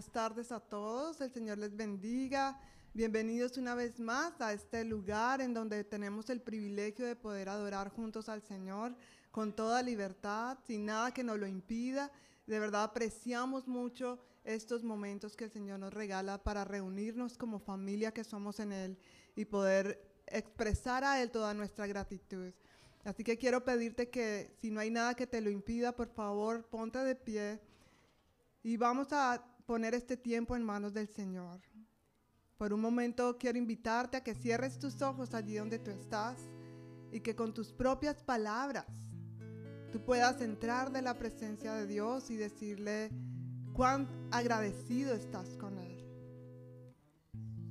Buenas tardes a todos, el Señor les bendiga. Bienvenidos una vez más a este lugar en donde tenemos el privilegio de poder adorar juntos al Señor con toda libertad, sin nada que nos lo impida. De verdad apreciamos mucho estos momentos que el Señor nos regala para reunirnos como familia que somos en Él y poder expresar a Él toda nuestra gratitud. Así que quiero pedirte que si no hay nada que te lo impida, por favor, ponte de pie y vamos a poner este tiempo en manos del Señor. Por un momento quiero invitarte a que cierres tus ojos allí donde tú estás y que con tus propias palabras tú puedas entrar de la presencia de Dios y decirle cuán agradecido estás con Él.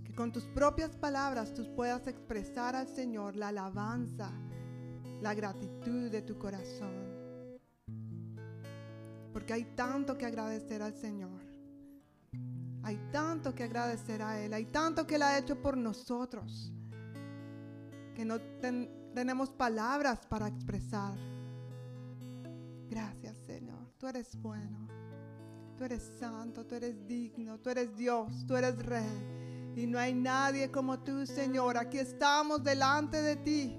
Que con tus propias palabras tú puedas expresar al Señor la alabanza, la gratitud de tu corazón. Porque hay tanto que agradecer al Señor. Hay tanto que agradecer a Él, hay tanto que Él ha hecho por nosotros, que no tenemos palabras para expresar. Gracias Señor, tú eres bueno, tú eres santo, tú eres digno, tú eres Dios, tú eres Rey. Y no hay nadie como tú Señor, aquí estamos delante de ti,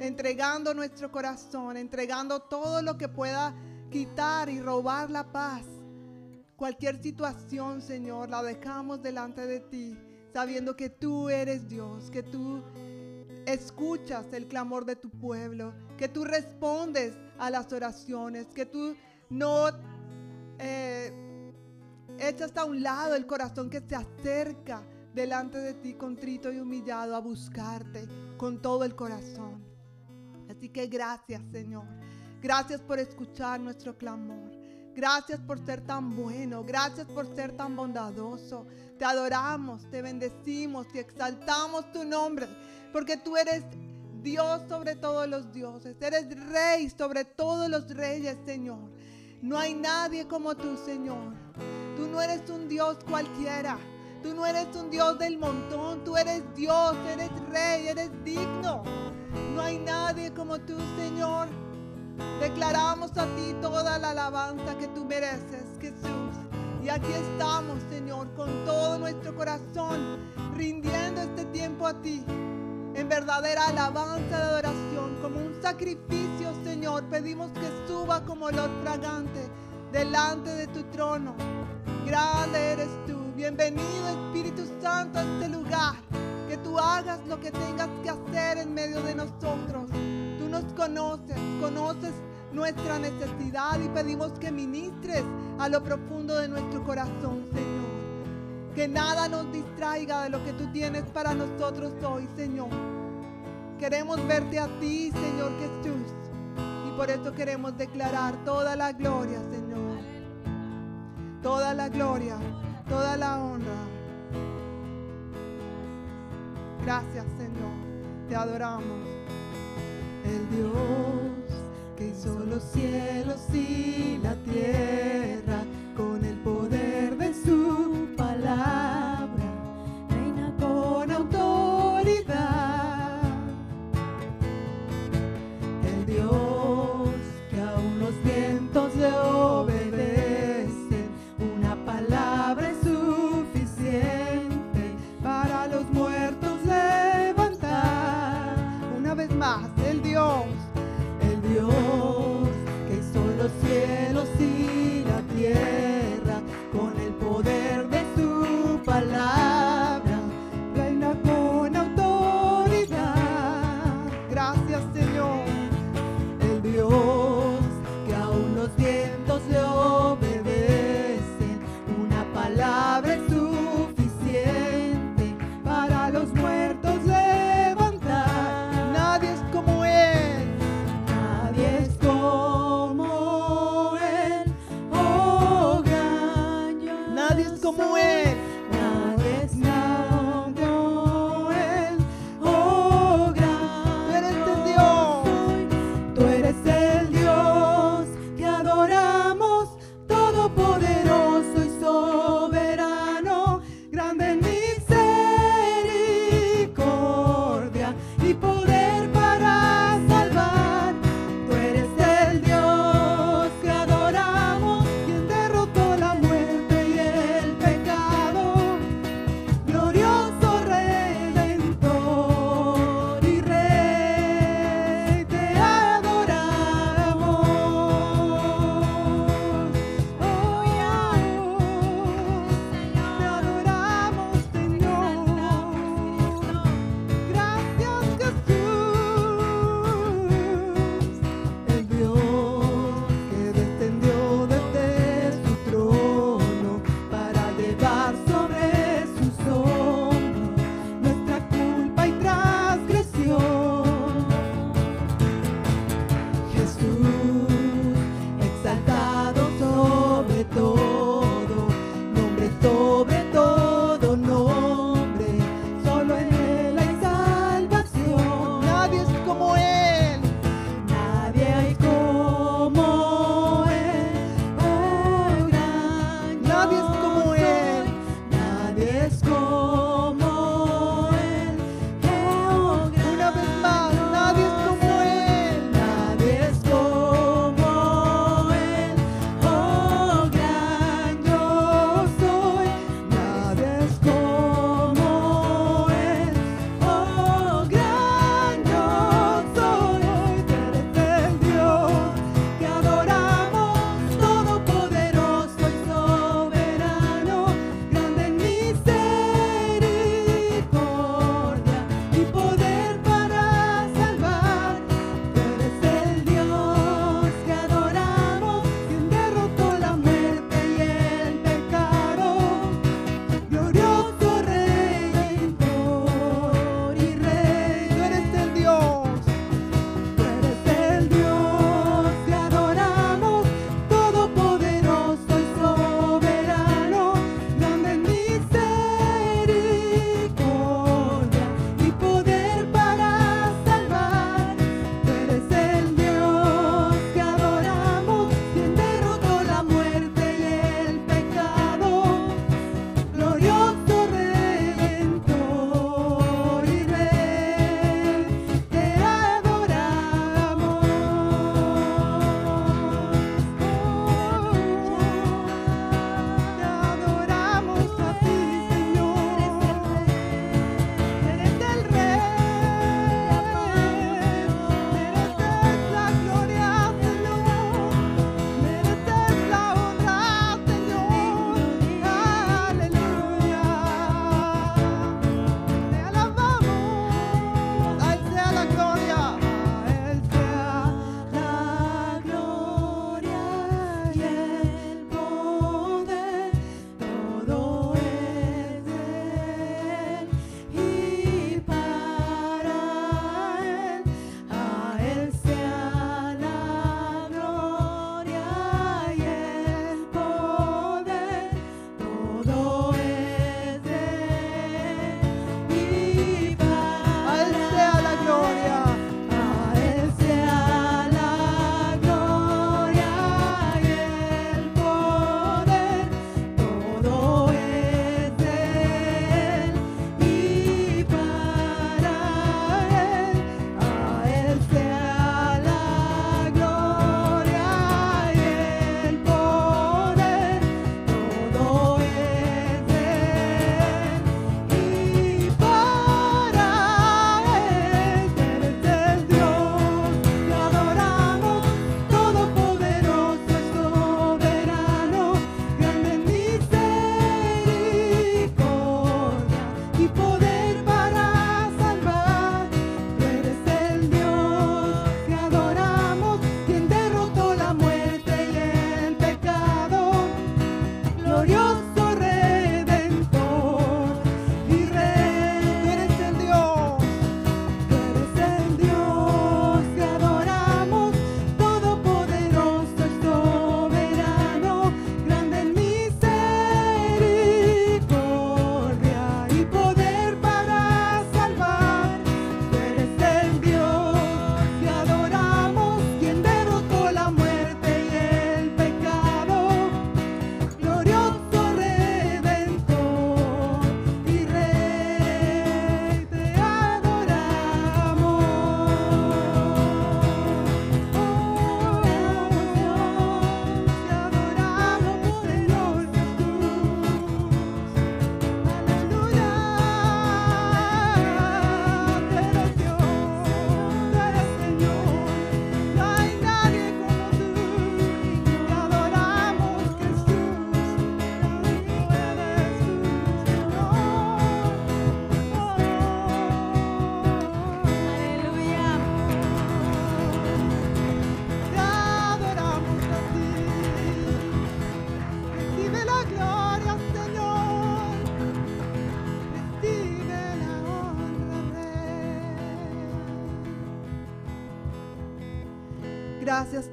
entregando nuestro corazón, entregando todo lo que pueda quitar y robar la paz Cualquier situación, Señor, la dejamos delante de ti, sabiendo que tú eres Dios, que tú escuchas el clamor de tu pueblo, que tú respondes a las oraciones, que tú no eh, echas a un lado el corazón que se acerca delante de ti contrito y humillado a buscarte con todo el corazón. Así que gracias, Señor. Gracias por escuchar nuestro clamor. Gracias por ser tan bueno. Gracias por ser tan bondadoso. Te adoramos, te bendecimos y exaltamos tu nombre. Porque tú eres Dios sobre todos los dioses. Eres rey sobre todos los reyes, Señor. No hay nadie como tú, Señor. Tú no eres un Dios cualquiera. Tú no eres un Dios del montón. Tú eres Dios, eres rey, eres digno. No hay nadie como tú, Señor. Declaramos a ti toda la alabanza que tú mereces, Jesús. Y aquí estamos, Señor, con todo nuestro corazón, rindiendo este tiempo a ti. En verdadera alabanza de adoración, como un sacrificio, Señor, pedimos que suba como olor fragante delante de tu trono. Grande eres tú. Bienvenido Espíritu Santo a este lugar. Que tú hagas lo que tengas que hacer en medio de nosotros nos conoces, conoces nuestra necesidad y pedimos que ministres a lo profundo de nuestro corazón, Señor. Que nada nos distraiga de lo que tú tienes para nosotros hoy, Señor. Queremos verte a ti, Señor Jesús. Y por eso queremos declarar toda la gloria, Señor. Toda la gloria, toda la honra. Gracias, Señor. Te adoramos el Dios que hizo los cielos y la tierra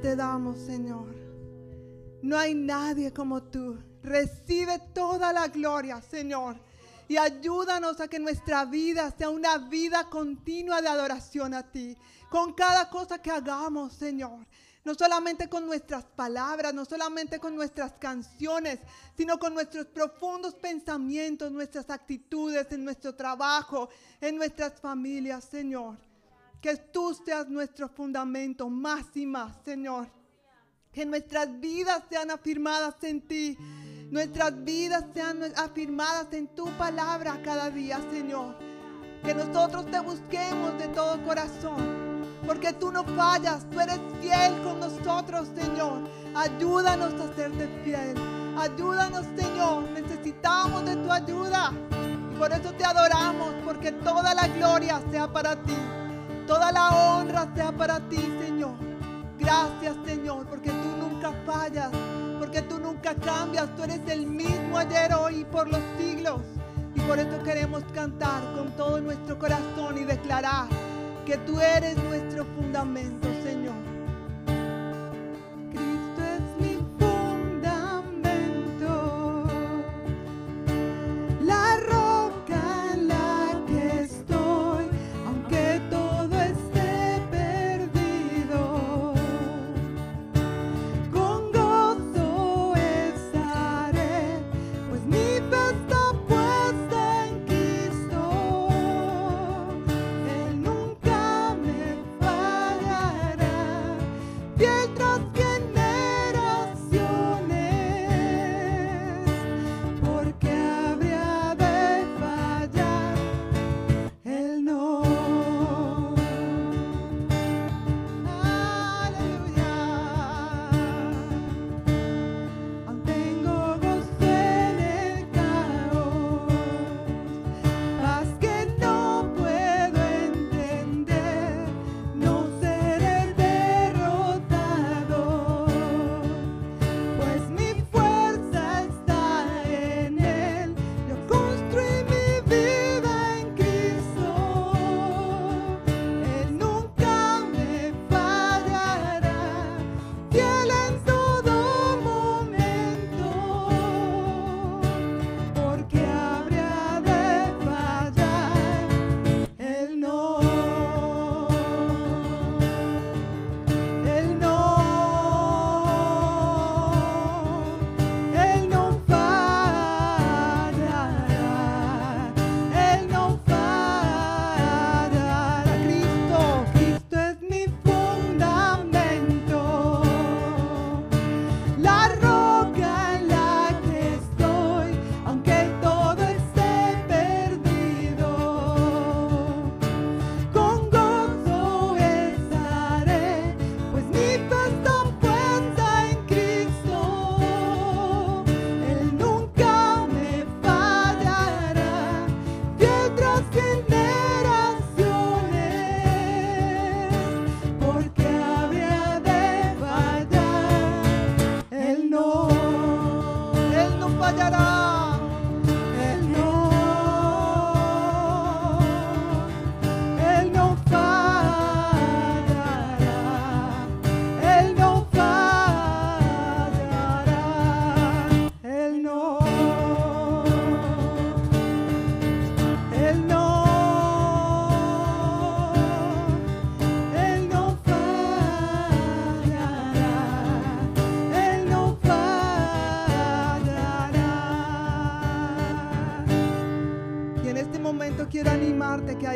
te damos, Señor. No hay nadie como tú. Recibe toda la gloria, Señor. Y ayúdanos a que nuestra vida sea una vida continua de adoración a ti. Con cada cosa que hagamos, Señor. no solamente con nuestras palabras, no solamente con nuestras canciones, sino con nuestros profundos pensamientos, nuestras actitudes, en nuestro trabajo, en nuestras familias, Señor. Que tú seas nuestro fundamento más y más, Señor. Que nuestras vidas sean afirmadas en ti. Nuestras vidas sean afirmadas en tu palabra cada día, Señor. Que nosotros te busquemos de todo corazón porque tú no fallas, tú eres fiel con nosotros, Señor. Ayúdanos a serte fiel. Ayúdanos, Señor. Necesitamos de tu ayuda. Y por eso te adoramos, porque toda la gloria sea para ti. Toda la honra sea para ti, Señor. Gracias, Señor, porque tú nunca fallas, porque tú nunca cambias. Tú eres el mismo ayer, hoy y por los siglos. Y por eso queremos cantar con todo nuestro corazón y declarar que tú eres nuestro fundamento,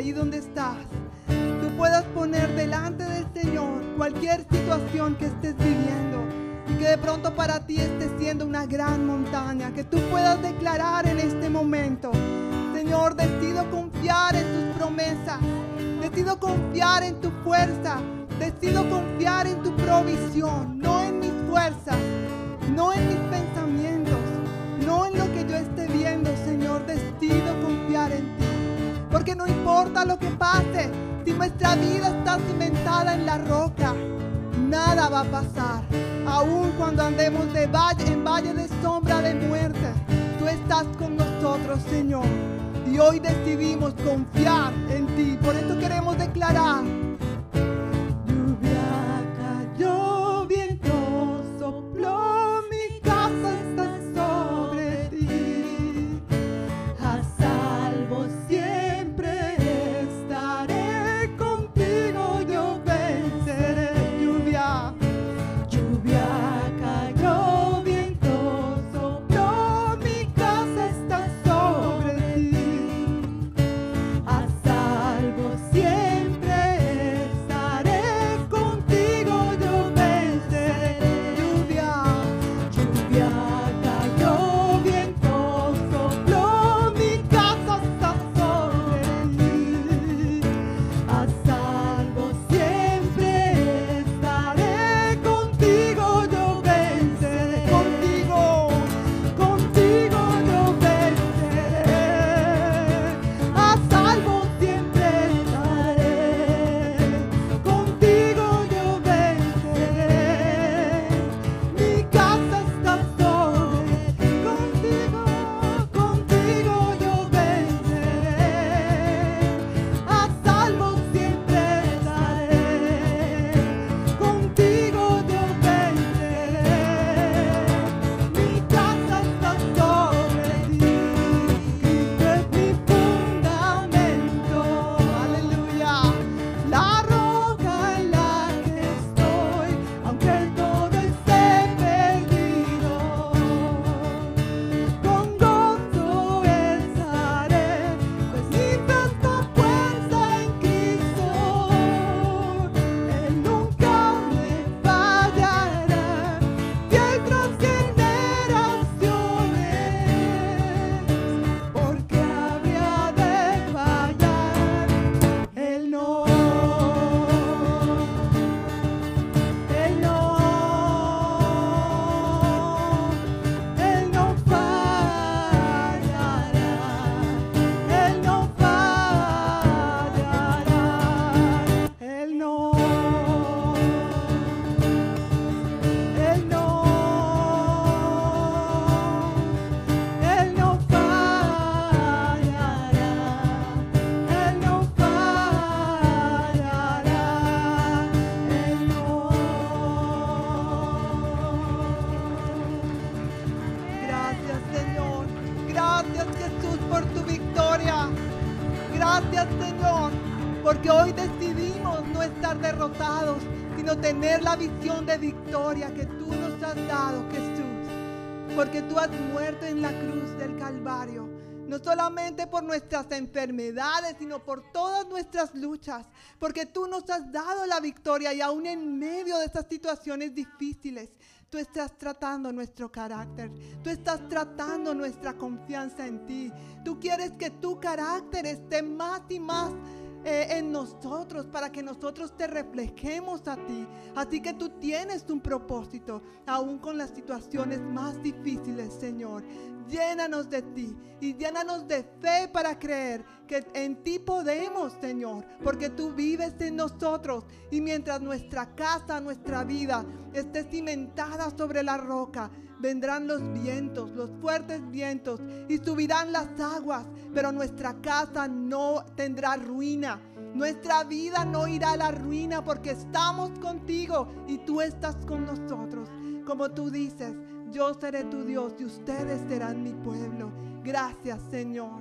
ahí donde estás, tú puedas poner delante del Señor cualquier situación que estés viviendo y que de pronto para ti esté siendo una gran montaña, que tú puedas declarar en este momento, Señor, decido confiar en tus promesas, decido confiar en tu fuerza, decido confiar en tu provisión, no en mis fuerzas, no en mis no importa lo que pase, si nuestra vida está cimentada en la roca, nada va a pasar. Aun cuando andemos de valle, en valle de sombra de muerte, tú estás con nosotros, Señor. Y hoy decidimos confiar en ti. Por eso queremos declarar sino tener la visión de victoria que tú nos has dado, Jesús. Porque tú has muerto en la cruz del Calvario no solamente por nuestras enfermedades, sino por todas nuestras luchas, porque tú nos has dado la victoria y aún en medio de estas situaciones difíciles, tú estás tratando nuestro carácter, tú estás tratando nuestra confianza en ti, tú quieres que tu carácter esté más y más eh, en nosotros para que nosotros te reflejemos a ti. Así que tú tienes un propósito, aún con las situaciones más difíciles, Señor. Llénanos de ti y llénanos de fe para creer que en ti podemos, Señor, porque tú vives en nosotros. Y mientras nuestra casa, nuestra vida esté cimentada sobre la roca, vendrán los vientos, los fuertes vientos, y subirán las aguas, pero nuestra casa no tendrá ruina. Nuestra vida no irá a la ruina porque estamos contigo y tú estás con nosotros. Como tú dices, yo seré tu Dios y ustedes serán mi pueblo. Gracias Señor.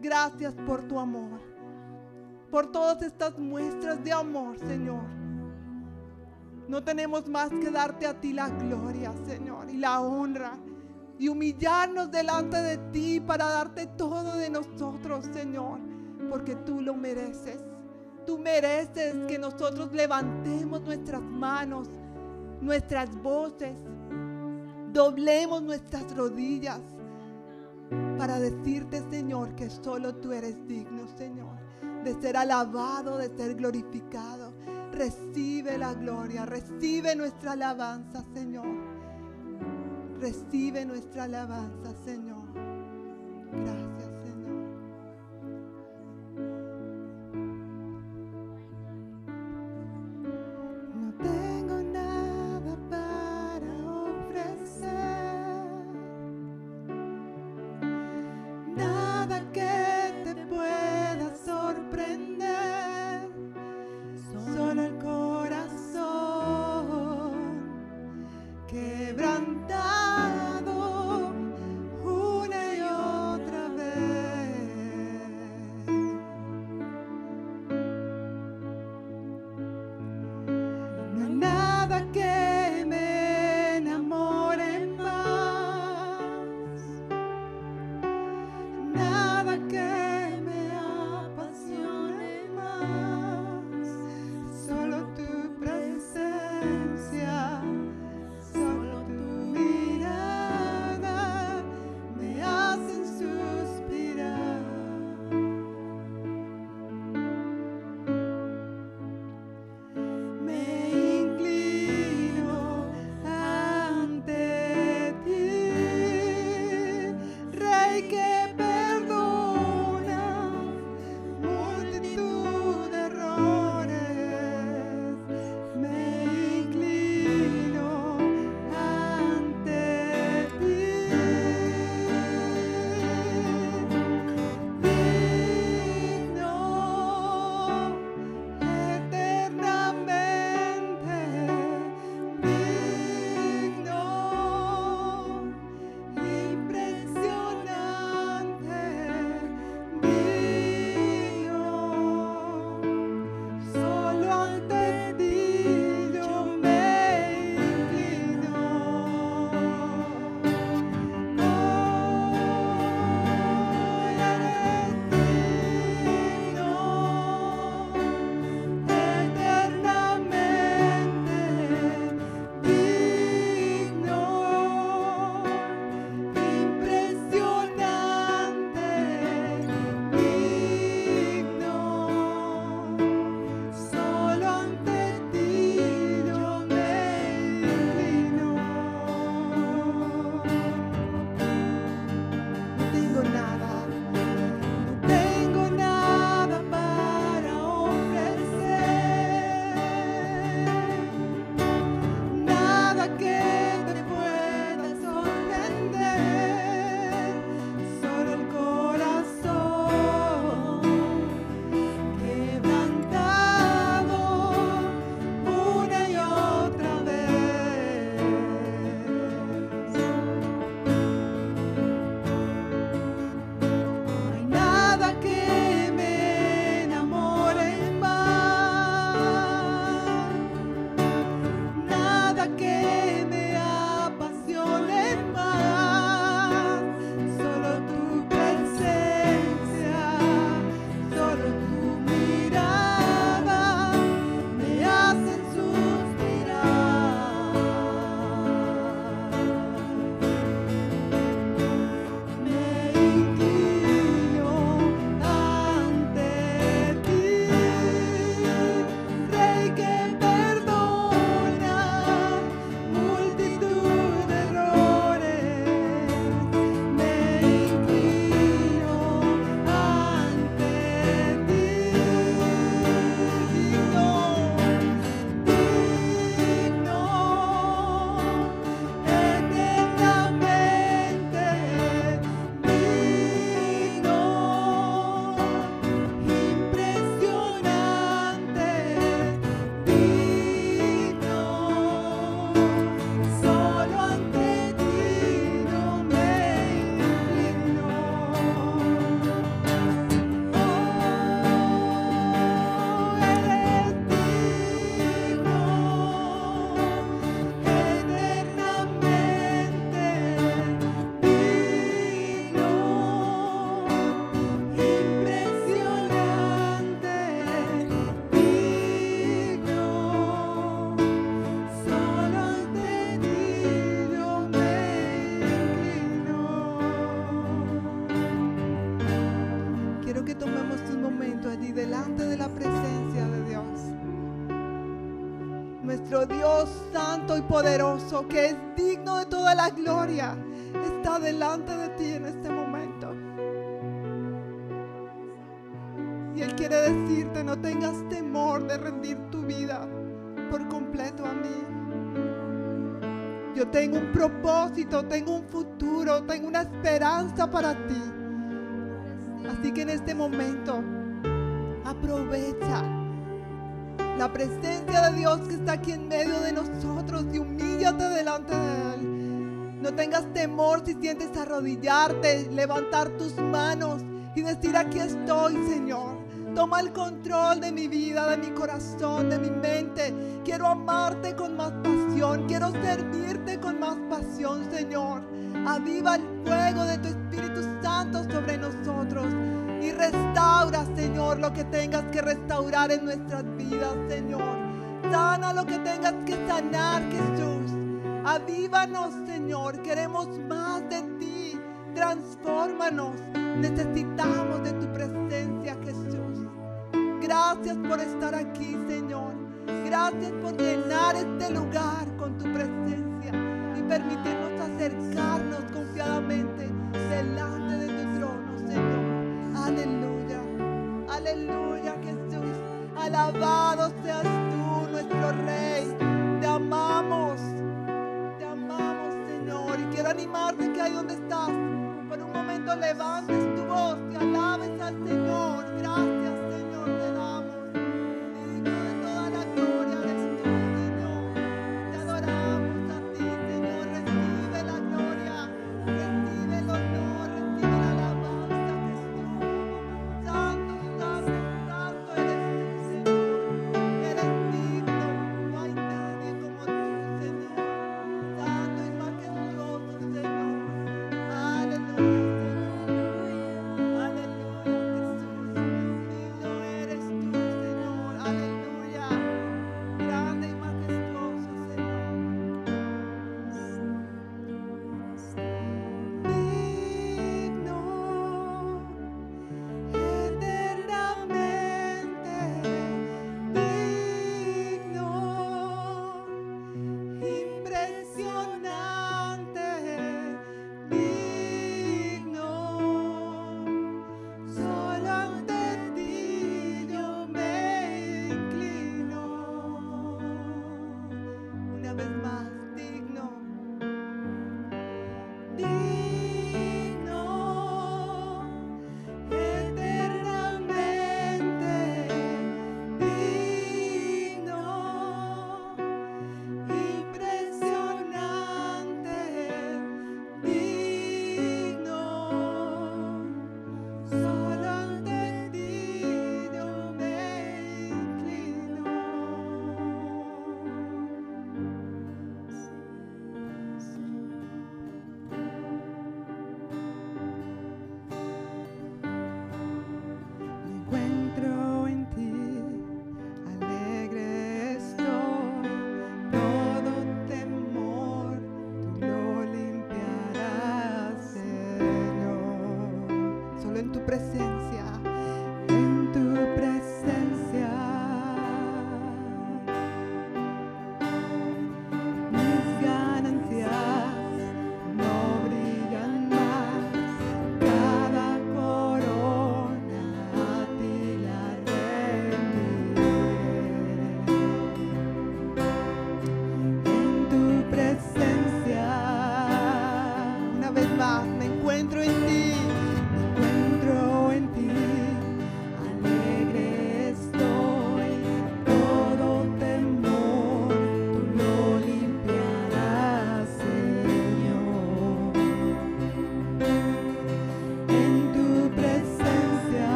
Gracias por tu amor. Por todas estas muestras de amor, Señor. No tenemos más que darte a ti la gloria, Señor, y la honra. Y humillarnos delante de ti para darte todo de nosotros, Señor. Porque tú lo mereces. Tú mereces que nosotros levantemos nuestras manos, nuestras voces, doblemos nuestras rodillas para decirte, Señor, que solo tú eres digno, Señor, de ser alabado, de ser glorificado. Recibe la gloria, recibe nuestra alabanza, Señor. Recibe nuestra alabanza, Señor. Gracias. Poderoso, que es digno de toda la gloria, está delante de ti en este momento. Y Él quiere decirte, no tengas temor de rendir tu vida por completo a mí. Yo tengo un propósito, tengo un futuro, tengo una esperanza para ti. Así que en este momento, aprovecha la presencia de Dios que está aquí en medio de nosotros y humíllate delante de Él. No tengas temor si sientes arrodillarte, levantar tus manos y decir, aquí estoy, Señor. Toma el control de mi vida, de mi corazón, de mi mente. Quiero amarte con más pasión. Quiero servirte con más pasión, Señor. Aviva el fuego de tu Espíritu Santo sobre nosotros. Y restaura, Señor, lo que tengas que restaurar en nuestras vidas, Señor. Sana lo que tengas que sanar, Jesús. Avívanos, Señor. Queremos más de ti. Transfórmanos. Necesitamos de tu presencia, Jesús. Gracias por estar aquí, Señor. Gracias por llenar este lugar con tu presencia y permitirnos acercarnos confiadamente delante de Señor. Aleluya. Aleluya, Jesús. Alabado seas tú, nuestro Rey. Te amamos. Te amamos, Señor. Y quiero animarte que ahí donde estás, por un momento levantes tu voz y alabes al Señor. Gracias.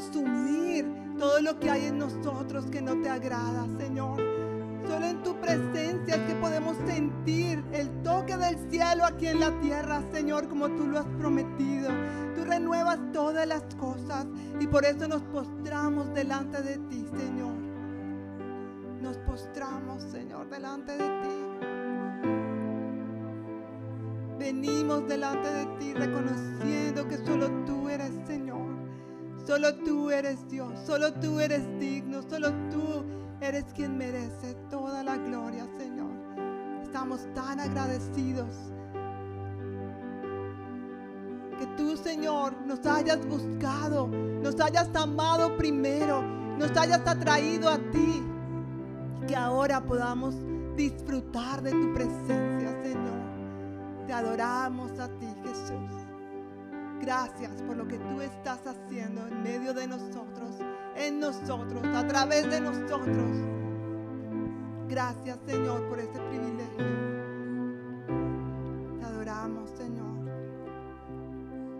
Consumir todo lo que hay en nosotros que no te agrada, Señor. Solo en tu presencia es que podemos sentir el toque del cielo aquí en la tierra, Señor, como tú lo has prometido. Tú renuevas todas las cosas y por eso nos postramos delante de ti, Señor. Nos postramos, Señor, delante de ti. Venimos delante de ti reconociendo que solo tú eres Señor. Solo tú eres Dios, solo tú eres digno, solo tú Eres quien merece toda la gloria, Señor. Estamos tan agradecidos que tú, Señor, nos hayas buscado, nos hayas amado primero, nos hayas atraído a ti. Y que ahora podamos disfrutar de tu presencia, Señor. Te adoramos a ti, Jesús. Gracias por lo que tú estás haciendo en medio de nosotros en nosotros, a través de nosotros. Gracias Señor por este privilegio. Te adoramos Señor.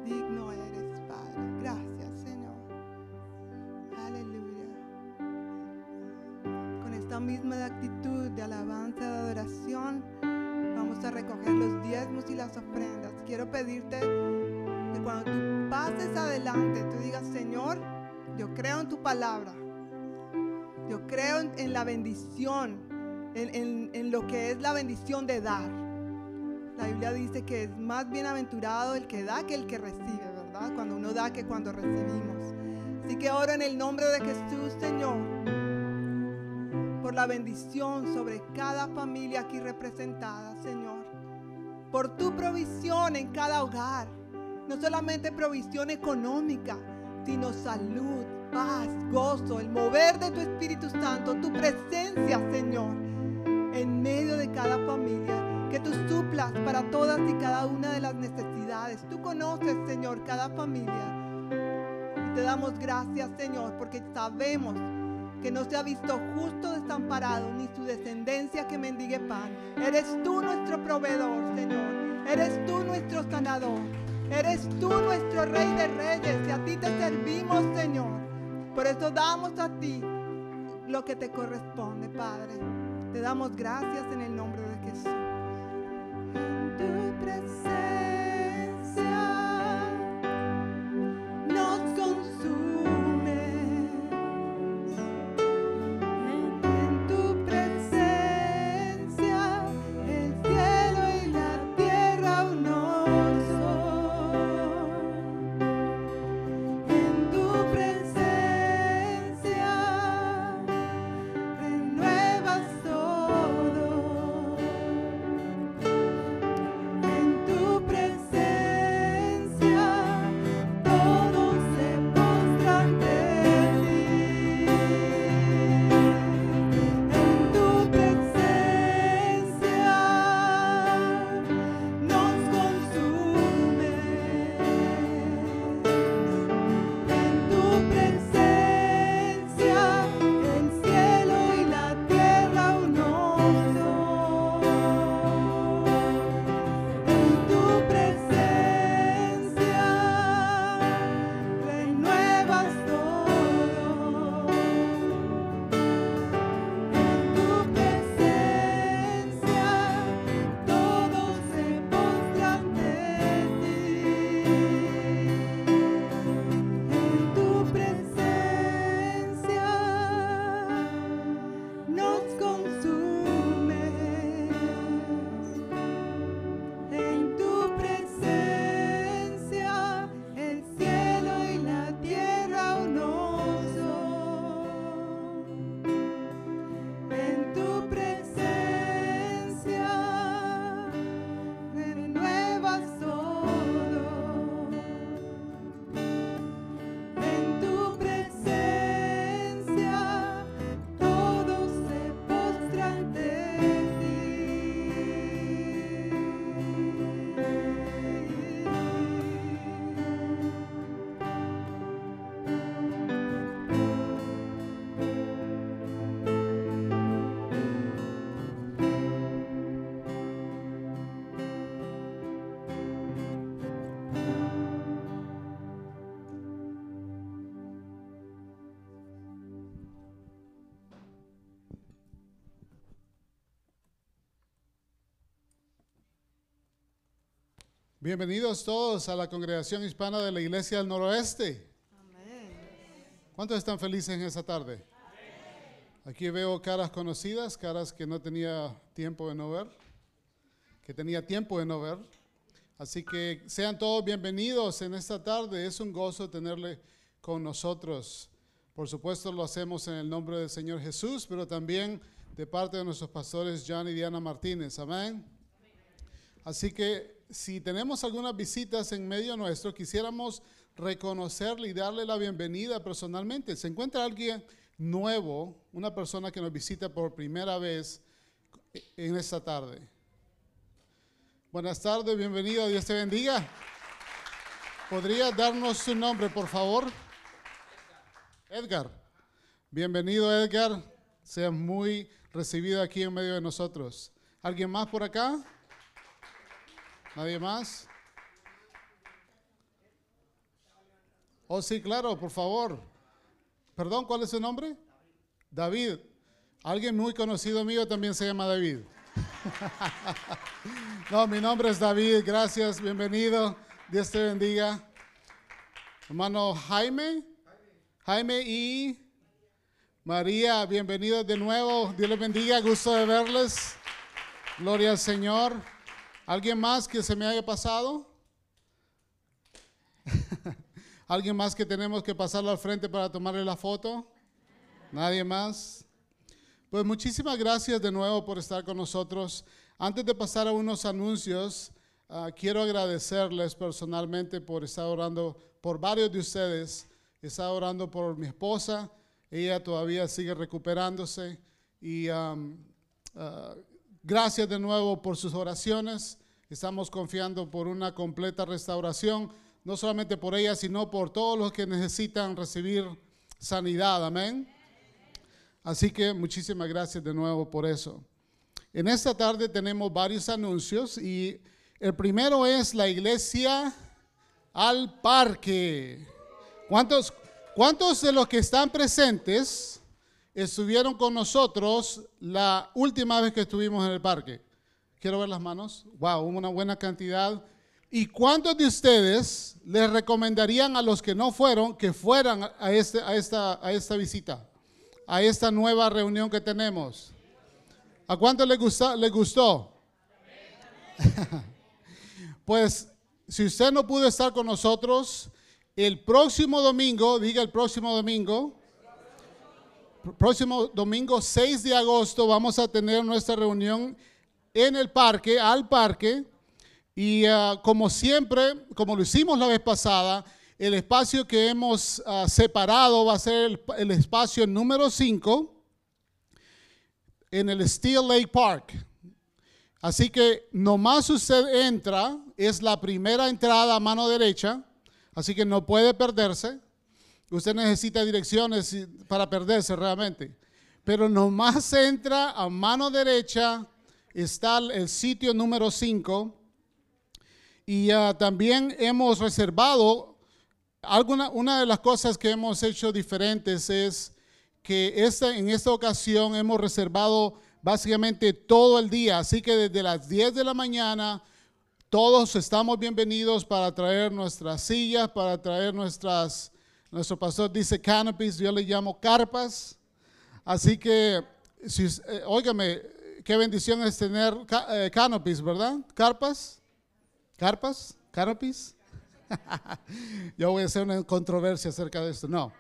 Digno eres Padre. Gracias Señor. Aleluya. Con esta misma actitud de alabanza, de adoración, vamos a recoger los diezmos y las ofrendas. Quiero pedirte que cuando tú pases adelante, tú digas, Señor, yo creo en tu palabra. Yo creo en, la bendición, en, lo que es la bendición de dar. La Biblia dice que es más bienaventurado el que da que el que recibe, ¿verdad? Cuando uno da que cuando recibimos. Así que oro en el nombre de Jesús, Señor, por la bendición sobre cada familia aquí representada, Señor. Por tu provisión en cada hogar. No solamente provisión económica, sino salud, paz, gozo, el mover de tu Espíritu Santo, tu presencia, Señor, en medio de cada familia. Que tú suplas para todas y cada una de las necesidades. Tú conoces, Señor, cada familia. Te damos gracias, Señor, porque sabemos que no se ha visto justo desamparado, ni su descendencia que mendigue pan. Eres tú nuestro proveedor, Señor. Eres tú nuestro sanador. Eres tú nuestro Rey de Reyes y a ti te servimos, Señor. Por eso damos a ti lo que te corresponde, Padre. Te damos gracias en el nombre de Jesús. Tu presencia. Bienvenidos todos a la congregación hispana de la Iglesia del Noroeste. ¿Cuántos están felices en esta tarde? Aquí veo caras conocidas, caras que no tenía tiempo de no ver, que tenía tiempo de no ver. Así que sean todos bienvenidos en esta tarde. Es un gozo tenerle con nosotros. Por supuesto lo hacemos en el nombre del Señor Jesús, pero también de parte de nuestros pastores John y Diana Martínez. Amén. Así que si tenemos algunas visitas en medio nuestro, quisiéramos reconocerle y darle la bienvenida personalmente. ¿Se encuentra alguien nuevo, una persona que nos visita por primera vez en esta tarde? Buenas tardes, bienvenido, Dios te bendiga. ¿Podría darnos su nombre, por favor? Edgar. Bienvenido, Edgar. Sea muy recibido aquí en medio de nosotros. ¿Alguien más por acá? ¿Nadie más? Oh, sí, claro, por favor. Perdón, ¿cuál es su nombre? David. Alguien muy conocido mío también se llama David. no, mi nombre es David, gracias, bienvenido. Dios te bendiga. Hermano Jaime. Jaime y María, bienvenidos de nuevo. Dios les bendiga, gusto de verles. Gloria al Señor. ¿Alguien más que se me haya pasado? ¿Alguien más que tenemos que pasarlo al frente para tomarle la foto? ¿Nadie más? Pues muchísimas gracias de nuevo por estar con nosotros. Antes de pasar a unos anuncios, uh, quiero agradecerles personalmente por estar orando por varios de ustedes. Estado orando por mi esposa, ella todavía sigue recuperándose y uh, gracias de nuevo por sus oraciones. Estamos confiando por una completa restauración no solamente por ella, sino por todos los que necesitan recibir sanidad. Amén. Así que muchísimas gracias de nuevo por eso. En esta tarde tenemos varios anuncios y el primero es la iglesia al parque. ¿Cuántos, cuántos de los que están presentes estuvieron con nosotros la última vez que estuvimos en el parque? Quiero ver las manos. Wow, una buena cantidad. ¿Y cuántos de ustedes les recomendarían a los que no fueron que fueran a, este, a, esta, a esta visita, a esta nueva reunión que tenemos? ¿A cuántos les, gusta, les gustó? pues si usted no pudo estar con nosotros, el próximo domingo, diga el próximo domingo, próximo domingo 6 de agosto vamos a tener nuestra reunión en el parque, al parque y ah, como siempre, como lo hicimos la vez pasada, el espacio que hemos ah, separado va a ser el, espacio número 5 en el Steel Lake Park. Así que nomás usted entra, es la primera entrada a mano derecha, así que no puede perderse. Usted necesita direcciones para perderse realmente. Pero nomás entra a mano derecha, está el sitio número 5 y también hemos reservado, alguna, una de las cosas que hemos hecho diferentes es que esta, en esta ocasión hemos reservado básicamente todo el día, así que desde las 10 de la mañana todos estamos bienvenidos para traer nuestras sillas, para traer nuestras, nuestro pastor dice canopies, yo le llamo carpas, así que, si, eh, qué bendición es tener eh, canopies, ¿verdad? Carpas. ¿Carpas? ¿Canopis? yo voy a hacer una controversia acerca de esto. No.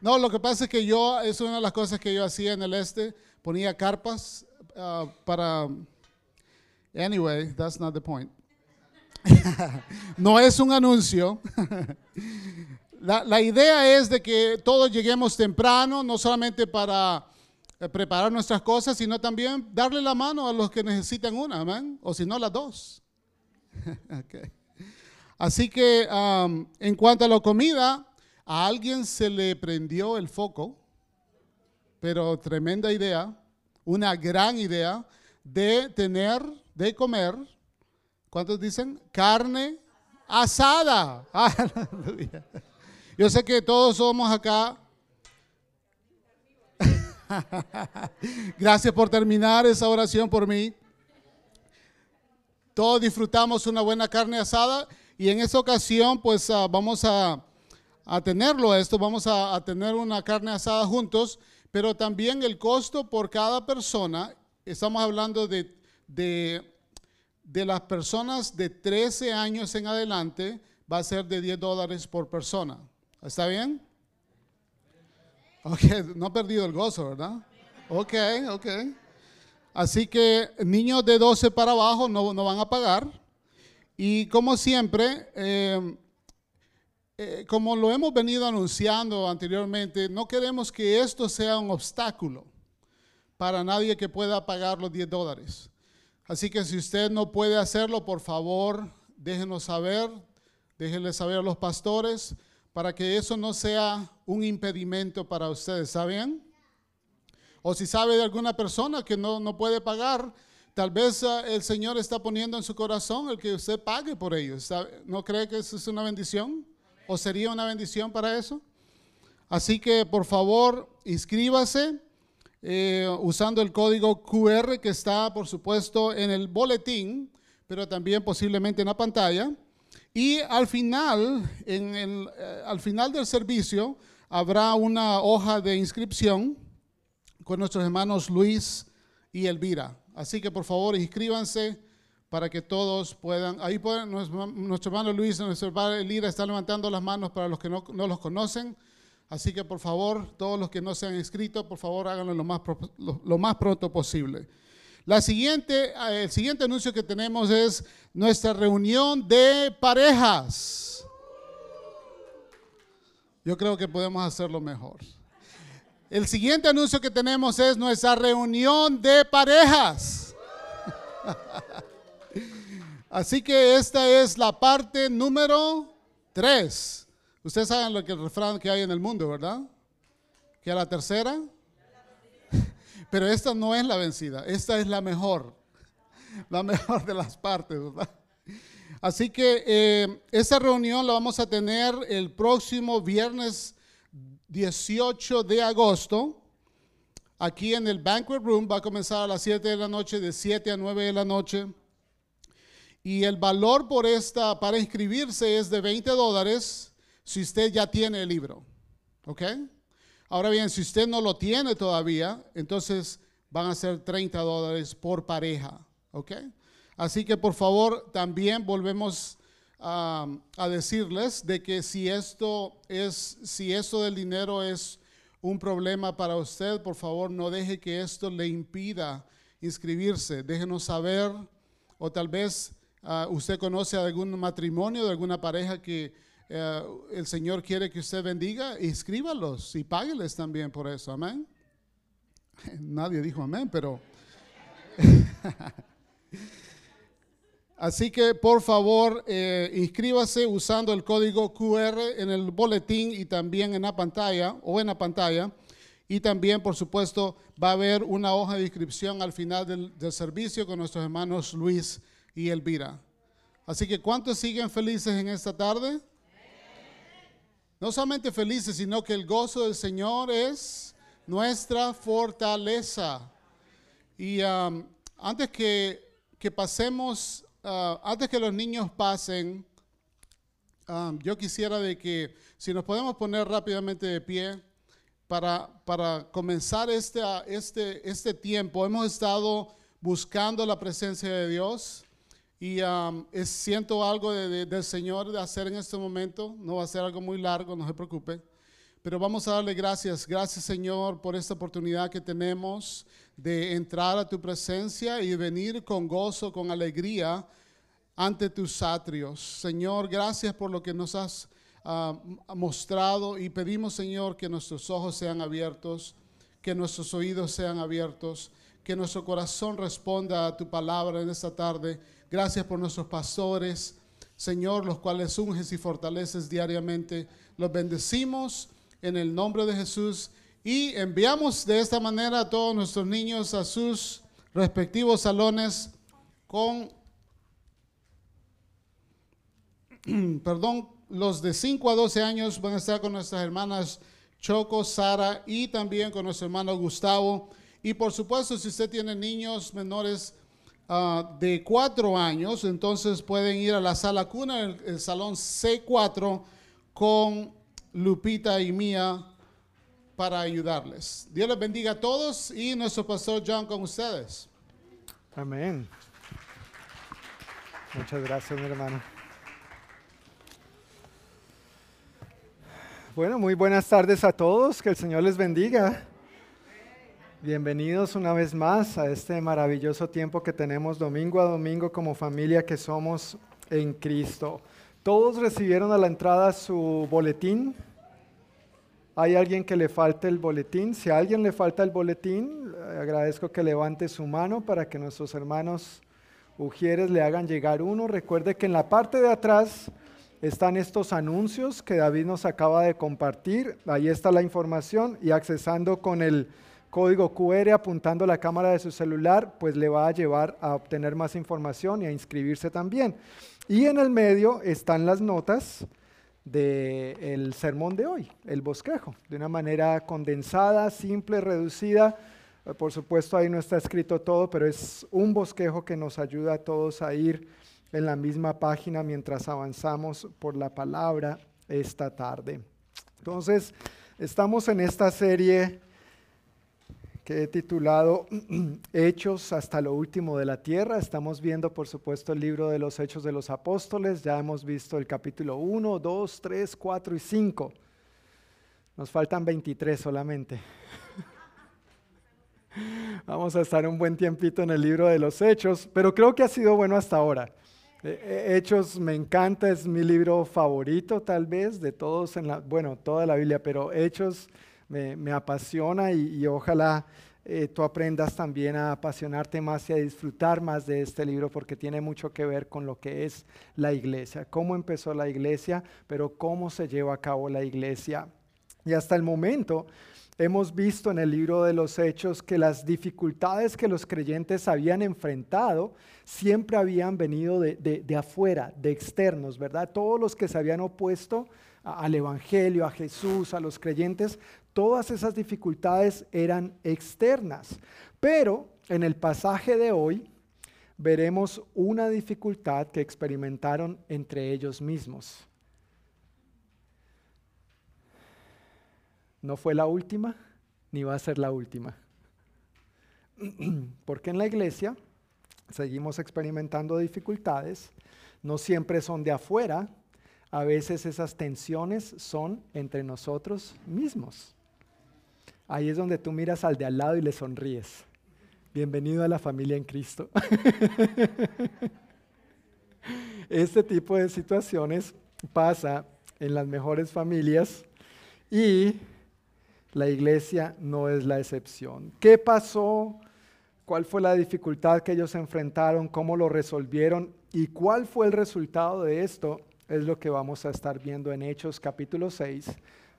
No, lo que pasa es que yo, es una de las cosas que yo hacía en el este, ponía carpas uh, para... Anyway, that's not the point. no es un anuncio. la, la, idea es de que todos lleguemos temprano, no solamente para preparar nuestras cosas, sino también darle la mano a los que necesitan una, amén, o si no las dos. Así que um, en cuanto a la comida, a alguien se le prendió el foco, pero tremenda idea, una gran idea de tener, de comer, ¿cuántos dicen? Carne asada. Yo sé que todos somos acá. Gracias por terminar esa oración por mí. todos disfrutamos una buena carne asada y en esta ocasión pues ah, vamos a, a, tenerlo esto, vamos a, a, tener una carne asada juntos, pero también el costo por cada persona, estamos hablando de, de, de las personas de 13 años en adelante, va a ser de 10 dólares por persona. ¿Está bien? Ok, no ha perdido el gozo, ¿verdad? Ok, ok. Así que niños de 12 para abajo no, no van a pagar. Y como siempre, eh, eh, como lo hemos venido anunciando anteriormente, no queremos que esto sea un obstáculo para nadie que pueda pagar los 10 dólares. Así que si usted no puede hacerlo, por favor, déjenos saber, déjenle saber a los pastores para que eso no sea un impedimento para ustedes, ¿saben? O si sabe de alguna persona que no, no puede pagar, tal vez uh, el Señor está poniendo en su corazón el que usted pague por ellos. ¿No cree que eso es una bendición? ¿O sería una bendición para eso? Así que por favor, inscríbase eh, usando el código QR que está, por supuesto, en el boletín, pero también posiblemente en la pantalla. Y al final, eh, al final del servicio, habrá una hoja de inscripción con nuestros hermanos Luis y Elvira. Así que por favor inscríbanse para que todos puedan. Ahí pueden, nuestro, hermano Luis y nuestro hermano Elvira están levantando las manos para los que no, los conocen. Así que por favor, todos los que no se han inscrito, por favor háganlo lo más pronto posible. La siguiente, eh, el siguiente anuncio que tenemos es nuestra reunión de parejas. Yo creo que podemos hacerlo mejor. El siguiente anuncio que tenemos es nuestra reunión de parejas. Así que esta es la parte número 3. Ustedes saben lo que el refrán que hay en el mundo, ¿verdad? Que a la tercera pero esta no es la vencida, esta es la mejor, la mejor de las partes, ¿verdad? Así que eh, esa reunión la vamos a tener el próximo viernes 18 de agosto, aquí en el Banquet Room, va a comenzar a las 7 de la noche, de 7 a 9 de la noche. Y el valor por esta, para inscribirse es de 20 dólares si usted ya tiene el libro. ¿Ok? Ahora bien, si usted no lo tiene todavía, entonces van a ser 30 dólares por pareja. ¿Ok? Así que por favor, también volvemos a, decirles de que si esto es, si esto del dinero es un problema para usted, por favor no deje que esto le impida inscribirse. Déjenos saber o tal vez uh, usted conoce algún matrimonio de alguna pareja que eh, el Señor quiere que usted bendiga, inscríbalos y págueles también por eso. Amén. Nadie dijo amén, pero... Así que por favor eh, inscríbase usando el código QR en el boletín y también en la pantalla o en la pantalla. Y también, por supuesto, va a haber una hoja de inscripción al final del servicio con nuestros hermanos Luis y Elvira. Así que, ¿cuántos siguen felices en esta tarde? No solamente felices, sino que el gozo del Señor es nuestra fortaleza. Y um, antes que, que pasemos, uh, antes que los niños pasen, um, yo quisiera de que si nos podemos poner rápidamente de pie para, para comenzar este, este, este tiempo. Hemos estado buscando la presencia de Dios. Y um, es, siento algo de, de, del Señor de hacer en este momento. No va a ser algo muy largo, no se preocupe. Pero vamos a darle gracias. Gracias Señor por esta oportunidad que tenemos de entrar a tu presencia y venir con gozo, con alegría ante tus atrios. Señor, gracias por lo que nos has uh, mostrado y pedimos Señor que nuestros ojos sean abiertos, que nuestros oídos sean abiertos, que nuestro corazón responda a tu palabra en esta tarde Gracias por nuestros pastores, Señor, los cuales unges y fortaleces diariamente. Los bendecimos en el nombre de Jesús y enviamos de esta manera a todos nuestros niños a sus respectivos salones con, perdón, los de 5 a 12 años van a estar con nuestras hermanas Choco, Sara y también con nuestro hermano Gustavo. Y por supuesto, si usted tiene niños menores ah, de cuatro años, entonces pueden ir a la sala cuna, el, el salón C4, con Lupita y Mía para ayudarles. Dios les bendiga a todos y nuestro pastor John con ustedes. Amén. Muchas gracias, mi hermano. Bueno, muy buenas tardes a todos. Que el Señor les bendiga. Bienvenidos una vez más a este maravilloso tiempo que tenemos domingo a domingo como familia que somos en Cristo. Todos recibieron a la entrada su boletín. ¿Hay alguien que le falte el boletín? Si a alguien le falta el boletín, agradezco que levante su mano para que nuestros hermanos Ujieres le hagan llegar uno. Recuerde que en la parte de atrás están estos anuncios que David nos acaba de compartir. Ahí está la información y accesando con el código QR apuntando la cámara de su celular, pues le va a llevar a obtener más información y a inscribirse también. Y en el medio están las notas del sermón de hoy, el bosquejo, de una manera condensada, simple, reducida eh, por supuesto, ahí no está escrito todo, pero es un bosquejo que nos ayuda a todos a ir en la misma página mientras avanzamos por la palabra esta tarde. Entonces, estamos en esta serie que he titulado Hechos hasta lo último de la tierra. Estamos viendo, por supuesto, el libro de los Hechos de los Apóstoles. Ya hemos visto el capítulo 1, 2, 3, 4 y 5. Nos faltan 23 solamente. Vamos a estar un buen tiempito en el libro de los Hechos, pero creo que ha sido bueno hasta ahora. Eh, eh, Hechos me encanta, es mi libro favorito tal vez de todos en la, bueno, toda la Biblia, pero Hechos me, apasiona y, ojalá eh, tú aprendas también a apasionarte más y a disfrutar más de este libro porque tiene mucho que ver con lo que es la iglesia, cómo empezó la iglesia, pero cómo se lleva a cabo la iglesia. Y hasta el momento Hemos visto en el libro de los Hechos que las dificultades que los creyentes habían enfrentado siempre habían venido de, afuera, de externos, ¿verdad? Todos los que se habían opuesto al Evangelio, a Jesús, a los creyentes, todas esas dificultades eran externas. Pero en el pasaje de hoy veremos una dificultad que experimentaron entre ellos mismos. No fue la última, ni va a ser la última. Porque en la iglesia seguimos experimentando dificultades, no siempre son de afuera, a veces esas tensiones son entre nosotros mismos. Ahí es donde tú miras al de al lado y le sonríes. Bienvenido a la familia en Cristo. este tipo de situaciones pasa en las mejores familias y la iglesia no es la excepción. ¿Qué pasó? ¿Cuál fue la dificultad que ellos enfrentaron? ¿Cómo lo resolvieron? ¿Y cuál fue el resultado de esto? Es lo que vamos a estar viendo en Hechos capítulo 6,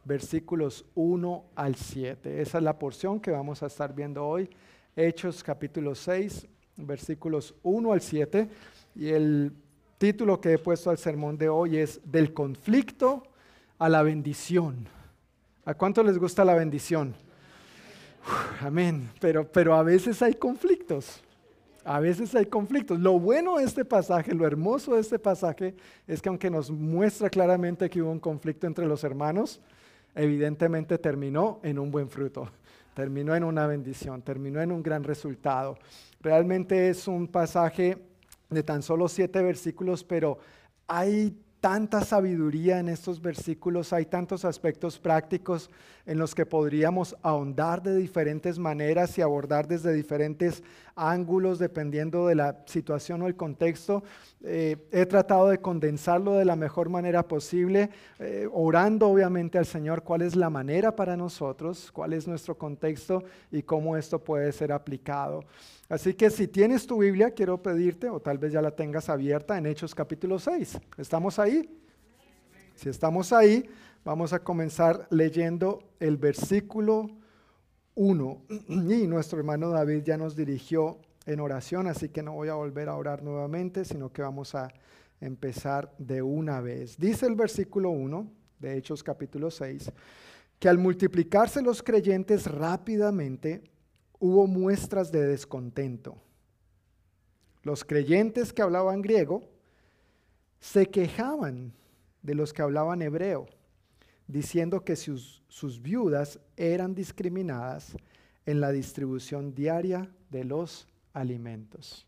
versículos 1 al 7. Esa es la porción que vamos a estar viendo hoy. Hechos capítulo 6, versículos 1 al 7. Y el título que he puesto al sermón de hoy es Del conflicto a la bendición. ¿A cuánto les gusta la bendición? amén. Pero, pero a veces hay conflictos. A veces hay conflictos. Lo bueno de este pasaje, lo hermoso de este pasaje, es que aunque nos muestra claramente que hubo un conflicto entre los hermanos, evidentemente terminó en un buen fruto, terminó en una bendición, terminó en un gran resultado. Realmente es un pasaje de tan solo siete versículos, pero hay tanta sabiduría en estos versículos, hay tantos aspectos prácticos en los que podríamos ahondar de diferentes maneras y abordar desde diferentes ángulos dependiendo de la situación o el contexto. Eh, he tratado de condensarlo de la mejor manera posible, eh, orando obviamente al Señor cuál es la manera para nosotros, cuál es nuestro contexto y cómo esto puede ser aplicado. Así que si tienes tu Biblia, quiero pedirte, o tal vez ya la tengas abierta en Hechos capítulo 6. ¿Estamos ahí? Si estamos ahí, vamos a comenzar leyendo el versículo 1. Y nuestro hermano David ya nos dirigió en oración, así que no voy a volver a orar nuevamente, sino que vamos a empezar de una vez. Dice el versículo 1 de Hechos capítulo 6, que al multiplicarse los creyentes rápidamente, hubo muestras de descontento. Los creyentes que hablaban griego se quejaban de los que hablaban hebreo, diciendo que sus, viudas eran discriminadas en la distribución diaria de los alimentos.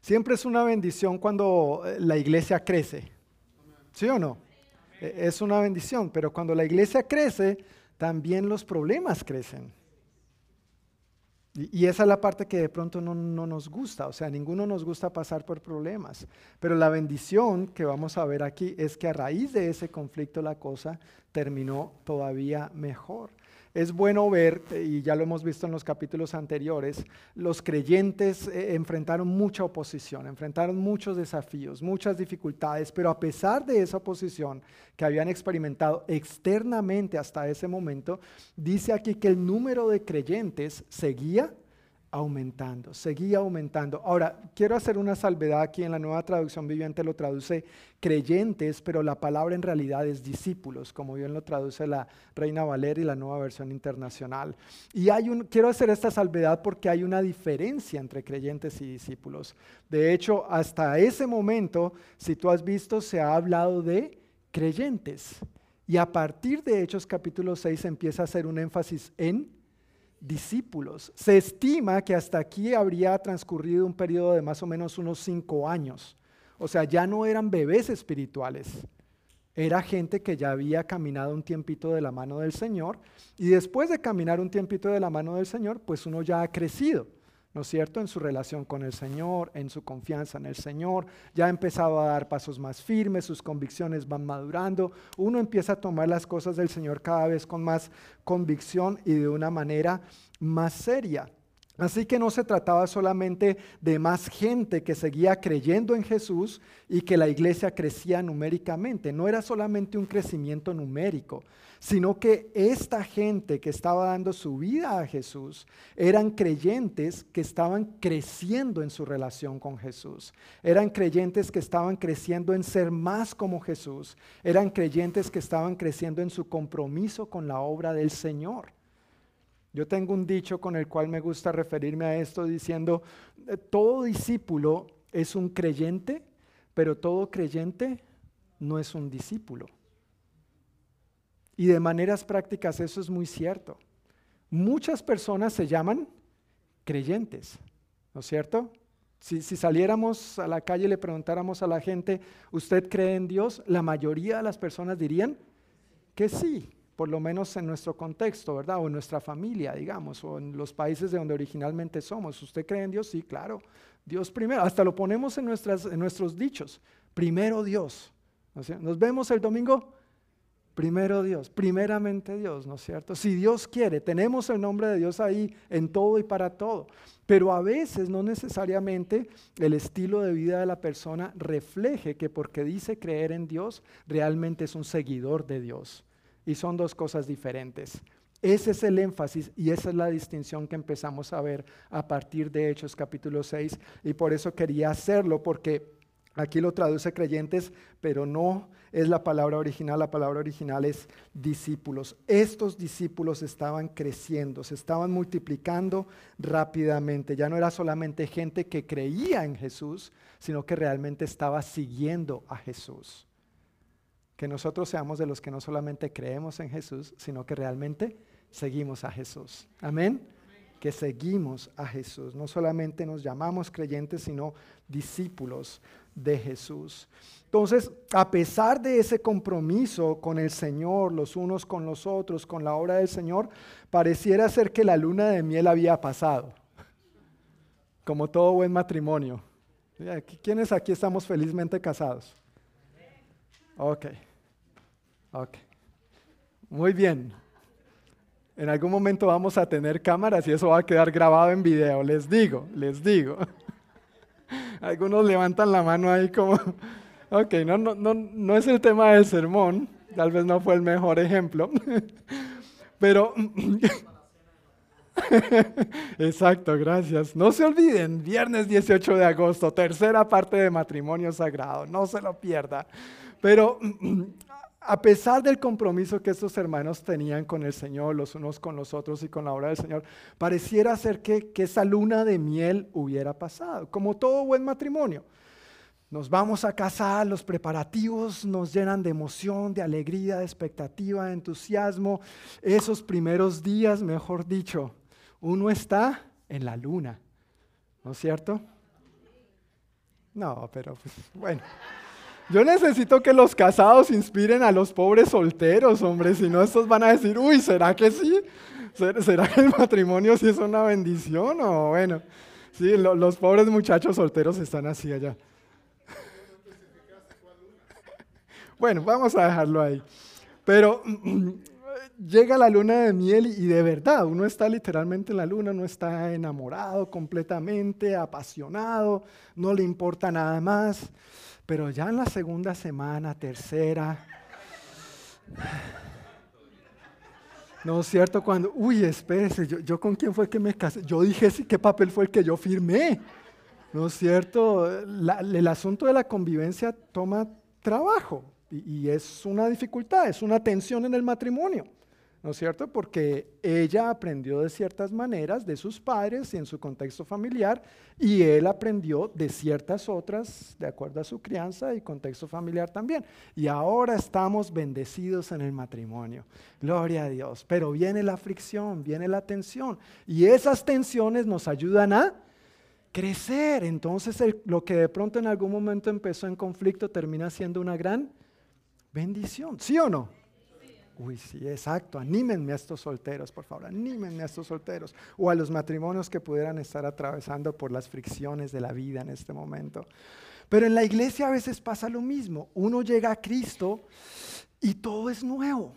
Siempre es una bendición cuando eh, la iglesia crece. ¿Sí o no? E, es una bendición, pero cuando la iglesia crece, también los problemas crecen. Y, esa es la parte que de pronto no, no, nos gusta, o sea, ninguno nos gusta pasar por problemas. Pero la bendición que vamos a ver aquí es que a raíz de ese conflicto la cosa terminó todavía mejor es bueno ver, y ya lo hemos visto en los capítulos anteriores, los creyentes eh, enfrentaron mucha oposición, enfrentaron muchos desafíos, muchas dificultades, pero a pesar de esa oposición que habían experimentado externamente hasta ese momento, dice aquí que el número de creyentes seguía aumentando, seguía aumentando. Ahora, quiero hacer una salvedad aquí en la nueva traducción viviente, lo traduce creyentes, pero la palabra en realidad es discípulos, como bien lo traduce la Reina Valera y la nueva versión internacional. Y hay un, quiero hacer esta salvedad porque hay una diferencia entre creyentes y discípulos. De hecho, hasta ese momento, si tú has visto, se ha hablado de creyentes. Y a partir de Hechos capítulo 6 empieza a hacer un énfasis en discípulos. Se estima que hasta aquí habría transcurrido un periodo de más o menos unos cinco años. O sea, ya no eran bebés espirituales. Era gente que ya había caminado un tiempito de la mano del Señor y después de caminar un tiempito de la mano del Señor, pues uno ya ha crecido. ¿No es cierto? En su relación con el Señor, en su confianza en el Señor, ya ha empezado a dar pasos más firmes, sus convicciones van madurando, uno empieza a tomar las cosas del Señor cada vez con más convicción y de una manera más seria. Así que no se trataba solamente de más gente que seguía creyendo en Jesús y que la iglesia crecía numéricamente, no era solamente un crecimiento numérico, sino que esta gente que estaba dando su vida a Jesús eran creyentes que estaban creciendo en su relación con Jesús, eran creyentes que estaban creciendo en ser más como Jesús, eran creyentes que estaban creciendo en su compromiso con la obra del Señor. Yo tengo un dicho con el cual me gusta referirme a esto diciendo, eh, todo discípulo es un creyente, pero todo creyente no es un discípulo. Y de maneras prácticas eso es muy cierto. Muchas personas se llaman creyentes, ¿no es cierto? Si, si, saliéramos a la calle y le preguntáramos a la gente, ¿usted cree en Dios? La mayoría de las personas dirían que sí por lo menos en nuestro contexto, ¿verdad? O en nuestra familia, digamos, o en los países de donde originalmente somos. ¿Usted cree en Dios? Sí, claro. Dios primero. Hasta lo ponemos en, nuestras, en nuestros dichos. Primero Dios. Nos vemos el domingo. Primero Dios, primeramente Dios, ¿no es cierto? Si Dios quiere, tenemos el nombre de Dios ahí en todo y para todo. Pero a veces no necesariamente el estilo de vida de la persona refleje que porque dice creer en Dios, realmente es un seguidor de Dios y son dos cosas diferentes. Ese es el énfasis y esa es la distinción que empezamos a ver a partir de Hechos capítulo 6 y por eso quería hacerlo porque aquí lo traduce creyentes, pero no es la palabra original, la palabra original es discípulos. Estos discípulos estaban creciendo, se estaban multiplicando rápidamente. Ya no era solamente gente que creía en Jesús, sino que realmente estaba siguiendo a Jesús que nosotros seamos de los que no solamente creemos en Jesús, sino que realmente seguimos a Jesús. Amén. Que seguimos a Jesús. No solamente nos llamamos creyentes, sino discípulos de Jesús. Entonces, a pesar de ese compromiso con el Señor, los unos con los otros, con la obra del Señor, pareciera ser que la luna de miel había pasado, como todo buen matrimonio. ¿Quiénes aquí estamos felizmente casados? Ok. Ok. Muy bien. En algún momento vamos a tener cámaras y eso va a quedar grabado en video, les digo, les digo. Algunos levantan la mano ahí como, ok, no, no, no, no es el tema del sermón, tal vez no fue el mejor ejemplo, pero... Exacto, gracias. No se olviden, viernes 18 de agosto, tercera parte de matrimonio sagrado, no se lo pierda. Pero a pesar del compromiso que estos hermanos tenían con el Señor, los unos con los otros y con la obra del Señor, pareciera ser que, que esa luna de miel hubiera pasado, como todo buen matrimonio. Nos vamos a casar, los preparativos nos llenan de emoción, de alegría, de expectativa, de entusiasmo. Esos primeros días, mejor dicho, uno está en la luna, ¿no es cierto? No, pero pues bueno. Yo necesito que los casados inspiren a los pobres solteros, hombre, si no estos van a decir, uy, ¿será que sí? ¿Será que el matrimonio sí es una bendición? O bueno, sí, los pobres muchachos solteros están así allá. Bueno, vamos a dejarlo ahí. Pero llega la luna de miel y de verdad, uno está literalmente en la luna, uno está enamorado completamente, apasionado, no le importa nada más. Pero ya en la segunda semana, tercera, no es cierto, cuando, uy, espérese, yo, con quién fue que me casé, yo dije, ¿qué papel fue el que yo firmé? ¿No es cierto? el asunto de la convivencia toma trabajo y es una dificultad, es una tensión en el matrimonio. ¿No es cierto? Porque ella aprendió de ciertas maneras de sus padres y en su contexto familiar, y él aprendió de ciertas otras de acuerdo a su crianza y contexto familiar también. Y ahora estamos bendecidos en el matrimonio. Gloria a Dios. Pero viene la fricción, viene la tensión, y esas tensiones nos ayudan a crecer. Entonces lo que de pronto en algún momento empezó en conflicto termina siendo una gran bendición, ¿sí o no? Uy, sí, exacto. Anímenme a estos solteros, por favor. Anímenme a estos solteros. O a los matrimonios que pudieran estar atravesando por las fricciones de la vida en este momento. Pero en la iglesia a veces pasa lo mismo. Uno llega a Cristo y todo es nuevo.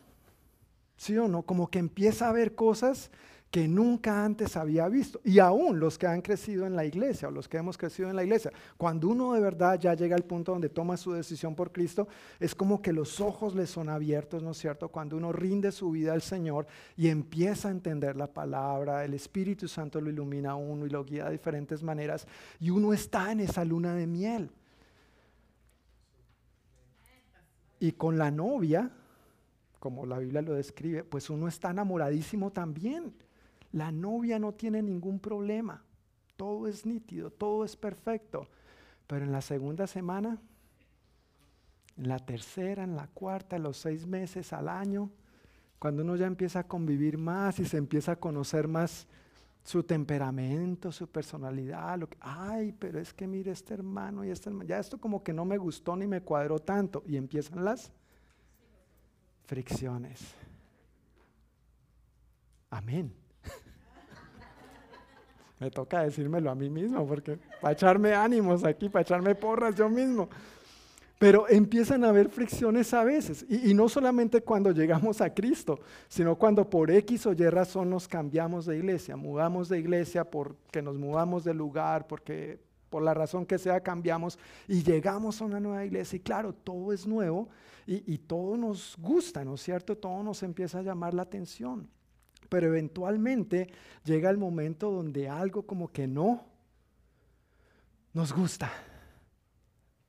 ¿Sí o no? Como que empieza a ver cosas que nunca antes había visto. Y aún los que han crecido en la iglesia o los que hemos crecido en la iglesia, cuando uno de verdad ya llega al punto donde toma su decisión por Cristo, es como que los ojos le son abiertos, ¿no es cierto? Cuando uno rinde su vida al Señor y empieza a entender la palabra, el Espíritu Santo lo ilumina a uno y lo guía de diferentes maneras y uno está en esa luna de miel. Y con la novia, como la Biblia lo describe, pues uno está enamoradísimo también. La novia no tiene ningún problema. Todo es nítido, todo es perfecto. Pero en la segunda semana, en la tercera, en la cuarta, en los seis meses, al año, cuando uno ya empieza a convivir más y se empieza a conocer más su temperamento, su personalidad, lo que, ay, pero es que mire este hermano y este hermano, ya esto como que no me gustó ni me cuadró tanto y empiezan las fricciones. Amén. Me toca decírmelo a mí mismo, porque para echarme ánimos aquí, para echarme porras yo mismo. Pero empiezan a haber fricciones a veces, y, no solamente cuando llegamos a Cristo, sino cuando por X o Y razón nos cambiamos de iglesia, mudamos de iglesia porque nos mudamos de lugar, porque por la razón que sea cambiamos y llegamos a una nueva iglesia. Y claro, todo es nuevo y, y todo nos gusta, ¿no es cierto? Todo nos empieza a llamar la atención pero eventualmente llega el momento donde algo como que no nos gusta.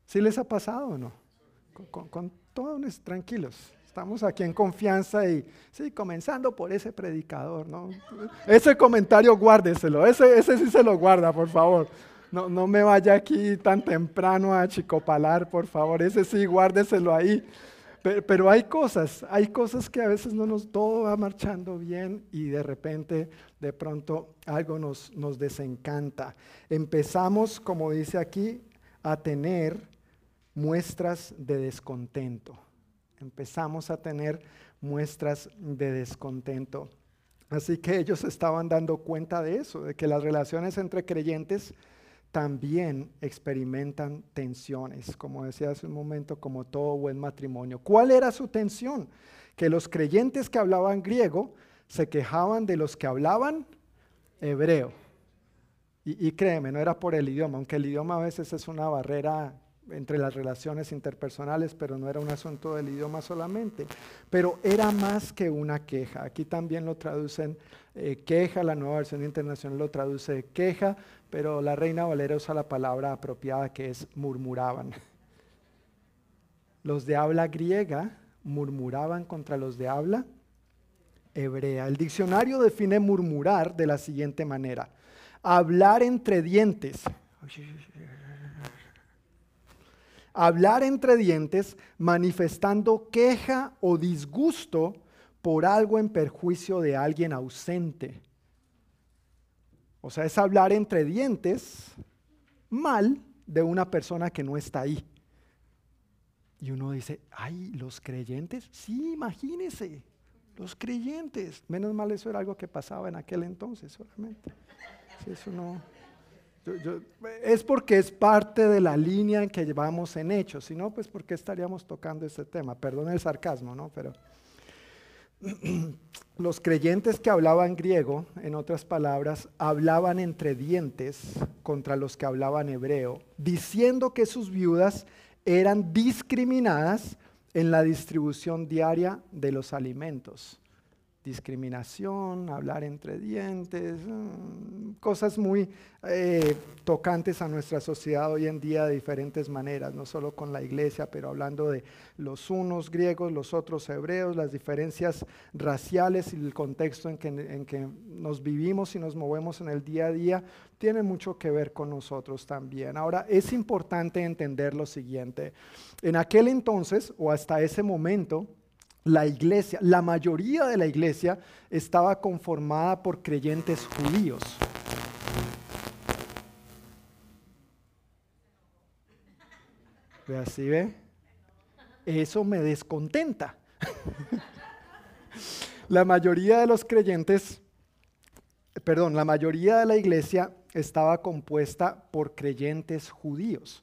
¿Sí les ha pasado o no? Con, todos tranquilos. Estamos aquí en confianza y sí, comenzando por ese predicador, ¿no? Ese comentario guárdeselo, ese, ese sí se lo guarda, por favor. No, no me vaya aquí tan temprano a chicopalar, por favor, ese sí, guárdeselo ahí. Pero, hay cosas, hay cosas que a veces no nos, todo va marchando bien y de repente, de pronto, algo nos, nos desencanta. Empezamos, como dice aquí, a tener muestras de descontento. Empezamos a tener muestras de descontento. Así que ellos estaban dando cuenta de eso, de que las relaciones entre creyentes también experimentan tensiones, como decía hace un momento, como todo buen matrimonio. ¿Cuál era su tensión? Que los creyentes que hablaban griego se quejaban de los que hablaban hebreo. Y, créeme, no era por el idioma, aunque el idioma a veces es una barrera entre las relaciones interpersonales, pero no era un asunto del idioma solamente. Pero era más que una queja. Aquí también lo traducen eh, queja, la nueva versión internacional lo traduce queja, pero la Reina Valera usa la palabra apropiada que es murmuraban. Los de habla griega murmuraban contra los de habla hebrea. El diccionario define murmurar de la siguiente manera. Hablar entre dientes. Hablar entre dientes manifestando queja o disgusto por algo en perjuicio de alguien ausente. O sea, es hablar entre dientes mal de una persona que no está ahí. Y uno dice, ay, los creyentes, sí, imagínese, los creyentes. Menos mal eso era algo que pasaba en aquel entonces solamente. eso no, es porque es parte de la línea que llevamos en hechos, si no, pues porque estaríamos tocando este tema. Perdón el sarcasmo, ¿no? Pero los creyentes que hablaban griego, en otras palabras, hablaban entre dientes contra los que hablaban hebreo, diciendo que sus viudas eran discriminadas en la distribución diaria de los alimentos discriminación, hablar entre dientes, mm, cosas muy eh, tocantes a nuestra sociedad hoy en día de diferentes maneras, no solo con la iglesia, pero hablando de los unos griegos, los otros hebreos, las diferencias raciales y el contexto en que, en que nos vivimos y nos movemos en el día a día, tiene mucho que ver con nosotros también. Ahora, es importante entender lo siguiente, en aquel entonces o hasta ese momento, la iglesia, la mayoría de la iglesia estaba conformada por creyentes judíos. ¿Ve así ve? Eso me descontenta. la mayoría de los creyentes, perdón, la mayoría de la iglesia estaba compuesta por creyentes judíos.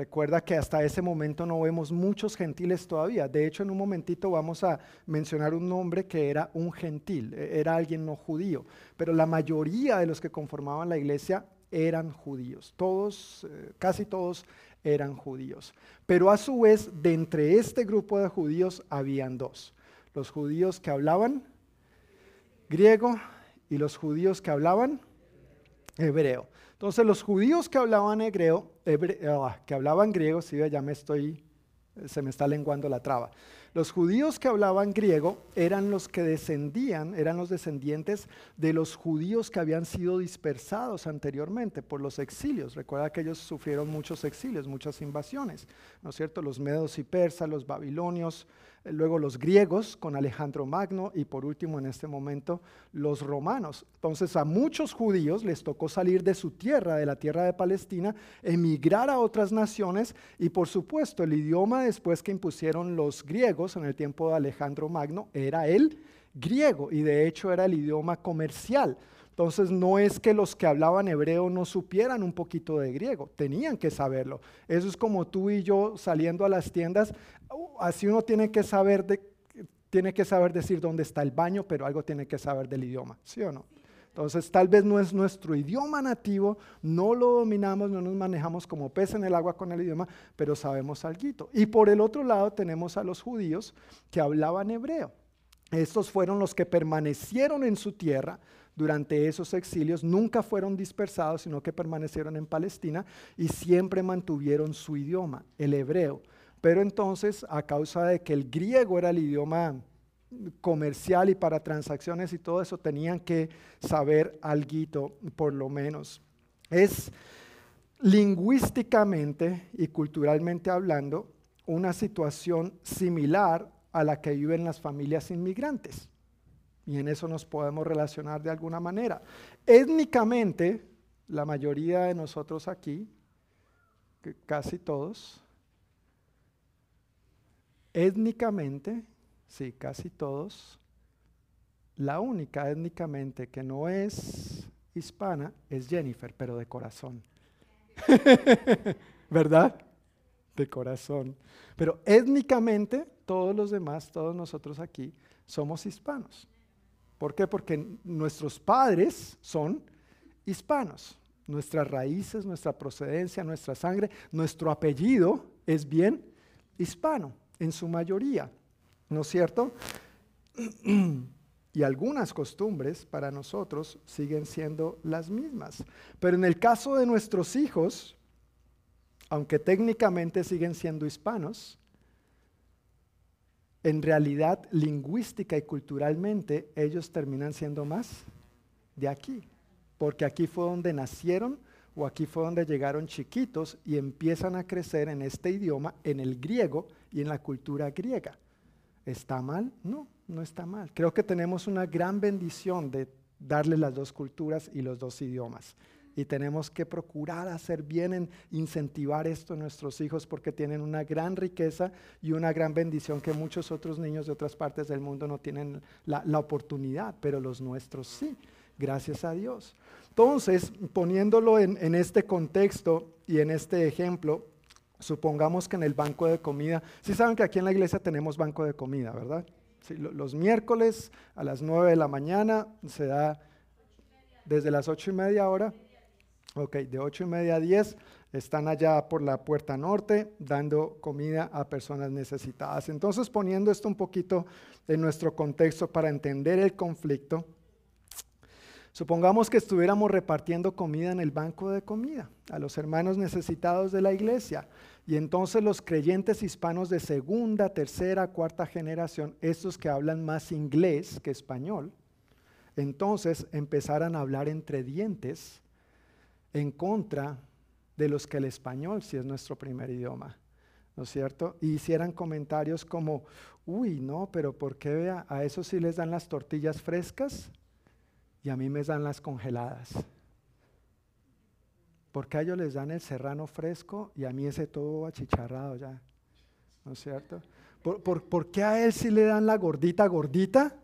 Recuerda que hasta ese momento no vemos muchos gentiles todavía. De hecho, en un momentito vamos a mencionar un nombre que era un gentil, e, era alguien no judío. Pero la mayoría de los que conformaban la iglesia eran judíos. Todos, eh, casi todos eran judíos. Pero a su vez, de entre este grupo de judíos habían dos. Los judíos que hablaban griego y los judíos que hablaban hebreo. Entonces los judíos que hablaban hebreo, ah, que hablaban griego, sí, ya me estoy, se me está lenguando la traba. Los judíos que hablaban griego eran los que descendían, eran los descendientes de los judíos que habían sido dispersados anteriormente por los exilios. Recuerda que ellos sufrieron muchos exilios, muchas invasiones, ¿no es cierto? Los medos y persas, los babilonios, luego los griegos con Alejandro Magno y por último en este momento los romanos. Entonces a muchos judíos les tocó salir de su tierra, de la tierra de Palestina, emigrar a otras naciones y por supuesto el idioma después que impusieron los griegos en el tiempo de Alejandro Magno era el griego y de hecho era el idioma comercial. Entonces no es que los que hablaban hebreo no supieran un poquito de griego, tenían que saberlo. Eso es como tú y yo saliendo a las tiendas, así uno tiene que saber tiene que saber decir dónde está el baño, pero algo tiene que saber del idioma, ¿sí o no? Entonces tal vez no es nuestro idioma nativo, no lo dominamos, no nos manejamos como pez en el agua con el idioma, pero sabemos algo. Y por el otro lado tenemos a los judíos que hablaban hebreo. Estos fueron los que permanecieron en su tierra, durante esos exilios nunca fueron dispersados, sino que permanecieron en Palestina y siempre mantuvieron su idioma, el hebreo. Pero entonces, a causa de que el griego era el idioma comercial y para transacciones y todo eso, tenían que saber algo, por lo menos. Es lingüísticamente y culturalmente hablando una situación similar a la que viven las familias inmigrantes y en eso nos podemos relacionar de alguna manera. Étnicamente, la mayoría de nosotros aquí, casi todos, étnicamente, sí, casi todos, la única étnicamente que no es hispana es Jennifer, pero de corazón. ¿Verdad? De corazón. Pero étnicamente, todos los demás, todos nosotros aquí, somos hispanos. ¿Por qué? Porque nuestros padres son hispanos. Nuestras raíces, nuestra procedencia, nuestra sangre, nuestro apellido es bien hispano en su mayoría, ¿no es cierto? Y algunas costumbres para nosotros siguen siendo las mismas. Pero en el caso de nuestros hijos, aunque técnicamente siguen siendo hispanos, en realidad lingüística y culturalmente ellos terminan siendo más de aquí, porque aquí fue donde nacieron o aquí fue donde llegaron chiquitos y empiezan a crecer en este idioma, en el griego y en la cultura griega. ¿Está mal? No, no está mal. Creo que tenemos una gran bendición de darle las dos culturas y los dos idiomas. Y tenemos que procurar hacer bien en incentivar esto a nuestros hijos porque tienen una gran riqueza y una gran bendición que muchos otros niños de otras partes del mundo no tienen la, la oportunidad, pero los nuestros sí, gracias a Dios. Entonces, poniéndolo en, este contexto y en este ejemplo, supongamos que en el banco de comida, si saben que aquí en la iglesia tenemos banco de comida, ¿verdad? los miércoles a las 9 de la mañana se da desde las ocho y media hora. Ok, de ocho y media a 10 están allá por la puerta norte dando comida a personas necesitadas. Entonces, poniendo esto un poquito en nuestro contexto para entender el conflicto, Supongamos que estuviéramos repartiendo comida en el banco de comida a los hermanos necesitados de la iglesia y entonces los creyentes hispanos de segunda, tercera, cuarta generación, estos que hablan más inglés que español, entonces empezaran a hablar entre dientes en contra de los que el español si es nuestro primer idioma. ¿no es cierto? Y hicieran comentarios como, uy, no, pero ¿por qué vea? A eso sí les dan las tortillas frescas y a mí me dan las congeladas. Porque a ellos les dan el serrano fresco y a mí ese todo achicharrado ya. ¿No es cierto? ¿Por, qué a él sí le dan la gordita gordita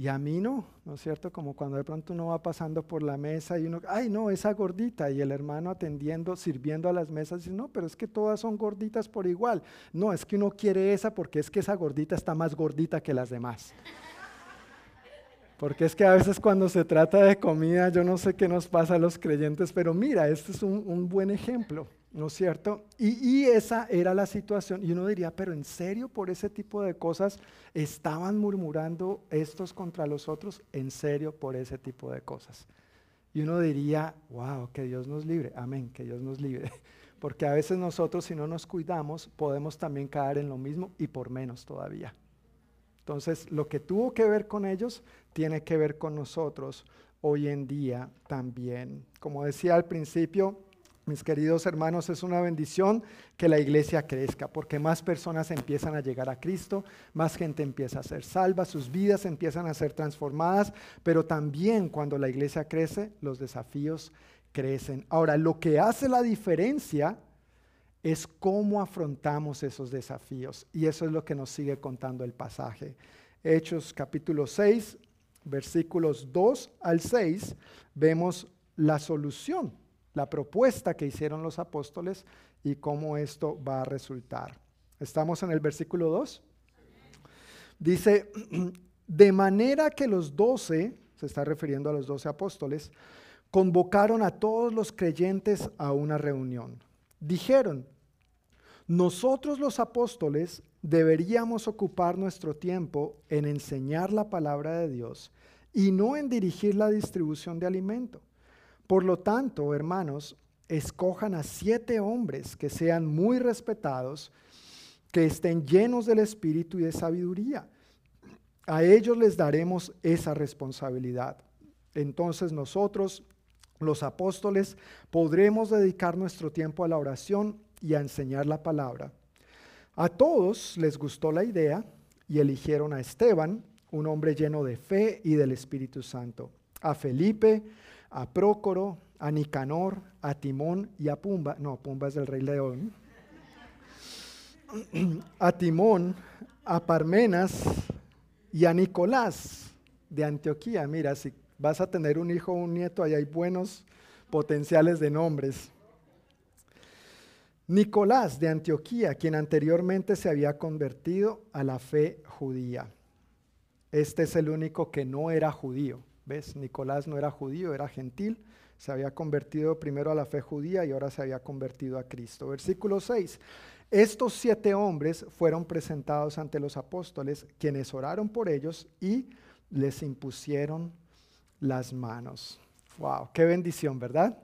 y a mí no? ¿No es cierto? Como cuando de pronto uno va pasando por la mesa y uno, ay no, esa gordita. Y el hermano atendiendo, sirviendo a las mesas, dice, no, pero es que todas son gorditas por igual. No, es que uno quiere esa porque es que esa gordita está más gordita que las demás. Porque es que a veces cuando se trata de comida, yo no sé qué nos pasa a los creyentes, pero mira, este es un, buen ejemplo, ¿no es cierto? Y, esa era la situación. Y uno diría, pero en serio, por ese tipo de cosas, estaban murmurando estos contra los otros, en serio, por ese tipo de cosas. Y uno diría, wow, que Dios nos libre, amén, que Dios nos libre. Porque a veces nosotros, si no nos cuidamos, podemos también caer en lo mismo y por menos todavía. Entonces, lo que tuvo que ver con ellos tiene que ver con nosotros hoy en día también. Como decía al principio, mis queridos hermanos, es una bendición que la iglesia crezca, porque más personas empiezan a llegar a Cristo, más gente empieza a ser salva, sus vidas empiezan a ser transformadas, pero también cuando la iglesia crece, los desafíos crecen. Ahora, lo que hace la diferencia es cómo afrontamos esos desafíos. Y eso es lo que nos sigue contando el pasaje. Hechos capítulo 6, versículos 2 al 6, vemos la solución, la propuesta que hicieron los apóstoles y cómo esto va a resultar. Estamos en el versículo 2. Dice, de manera que los doce, se está refiriendo a los doce apóstoles, convocaron a todos los creyentes a una reunión dijeron, nosotros los apóstoles deberíamos ocupar nuestro tiempo en enseñar la palabra de Dios y no en dirigir la distribución de alimento. Por lo tanto, hermanos, escojan a siete hombres que sean muy respetados, que estén llenos del espíritu y de sabiduría. A ellos les daremos esa responsabilidad. Entonces nosotros los apóstoles, podremos dedicar nuestro tiempo a la oración y a enseñar la palabra. A todos les gustó la idea y eligieron a Esteban, un hombre lleno de fe y del Espíritu Santo, a Felipe, a Prócoro, a Nicanor, a Timón y a Pumba, no, Pumba es del rey León, a Timón, a Parmenas y a Nicolás de Antioquía. Mira, si vas a tener un hijo o un nieto, ahí hay buenos potenciales de nombres. Nicolás de Antioquía, quien anteriormente se había convertido a la fe judía. Este es el único que no era judío. Nicolás no era judío, era gentil. Se había convertido primero a la fe judía y ahora se había convertido a Cristo. Versículo 6. Estos siete hombres fueron presentados ante los apóstoles, quienes oraron por ellos y les impusieron las manos. Wow, qué bendición, ¿verdad?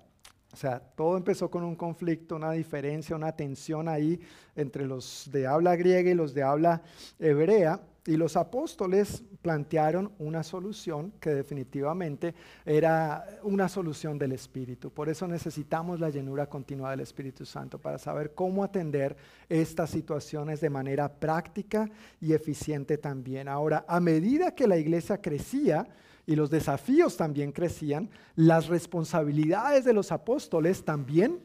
O sea, todo empezó con un conflicto, una diferencia, una tensión ahí entre los de habla griega y los de habla hebrea. Y los apóstoles plantearon una solución que definitivamente era una solución del Espíritu. Por eso necesitamos la llenura continua del Espíritu Santo para saber cómo atender estas situaciones de manera práctica y eficiente también. Ahora, a medida que la iglesia crecía, y los desafíos también crecían, las responsabilidades de los apóstoles también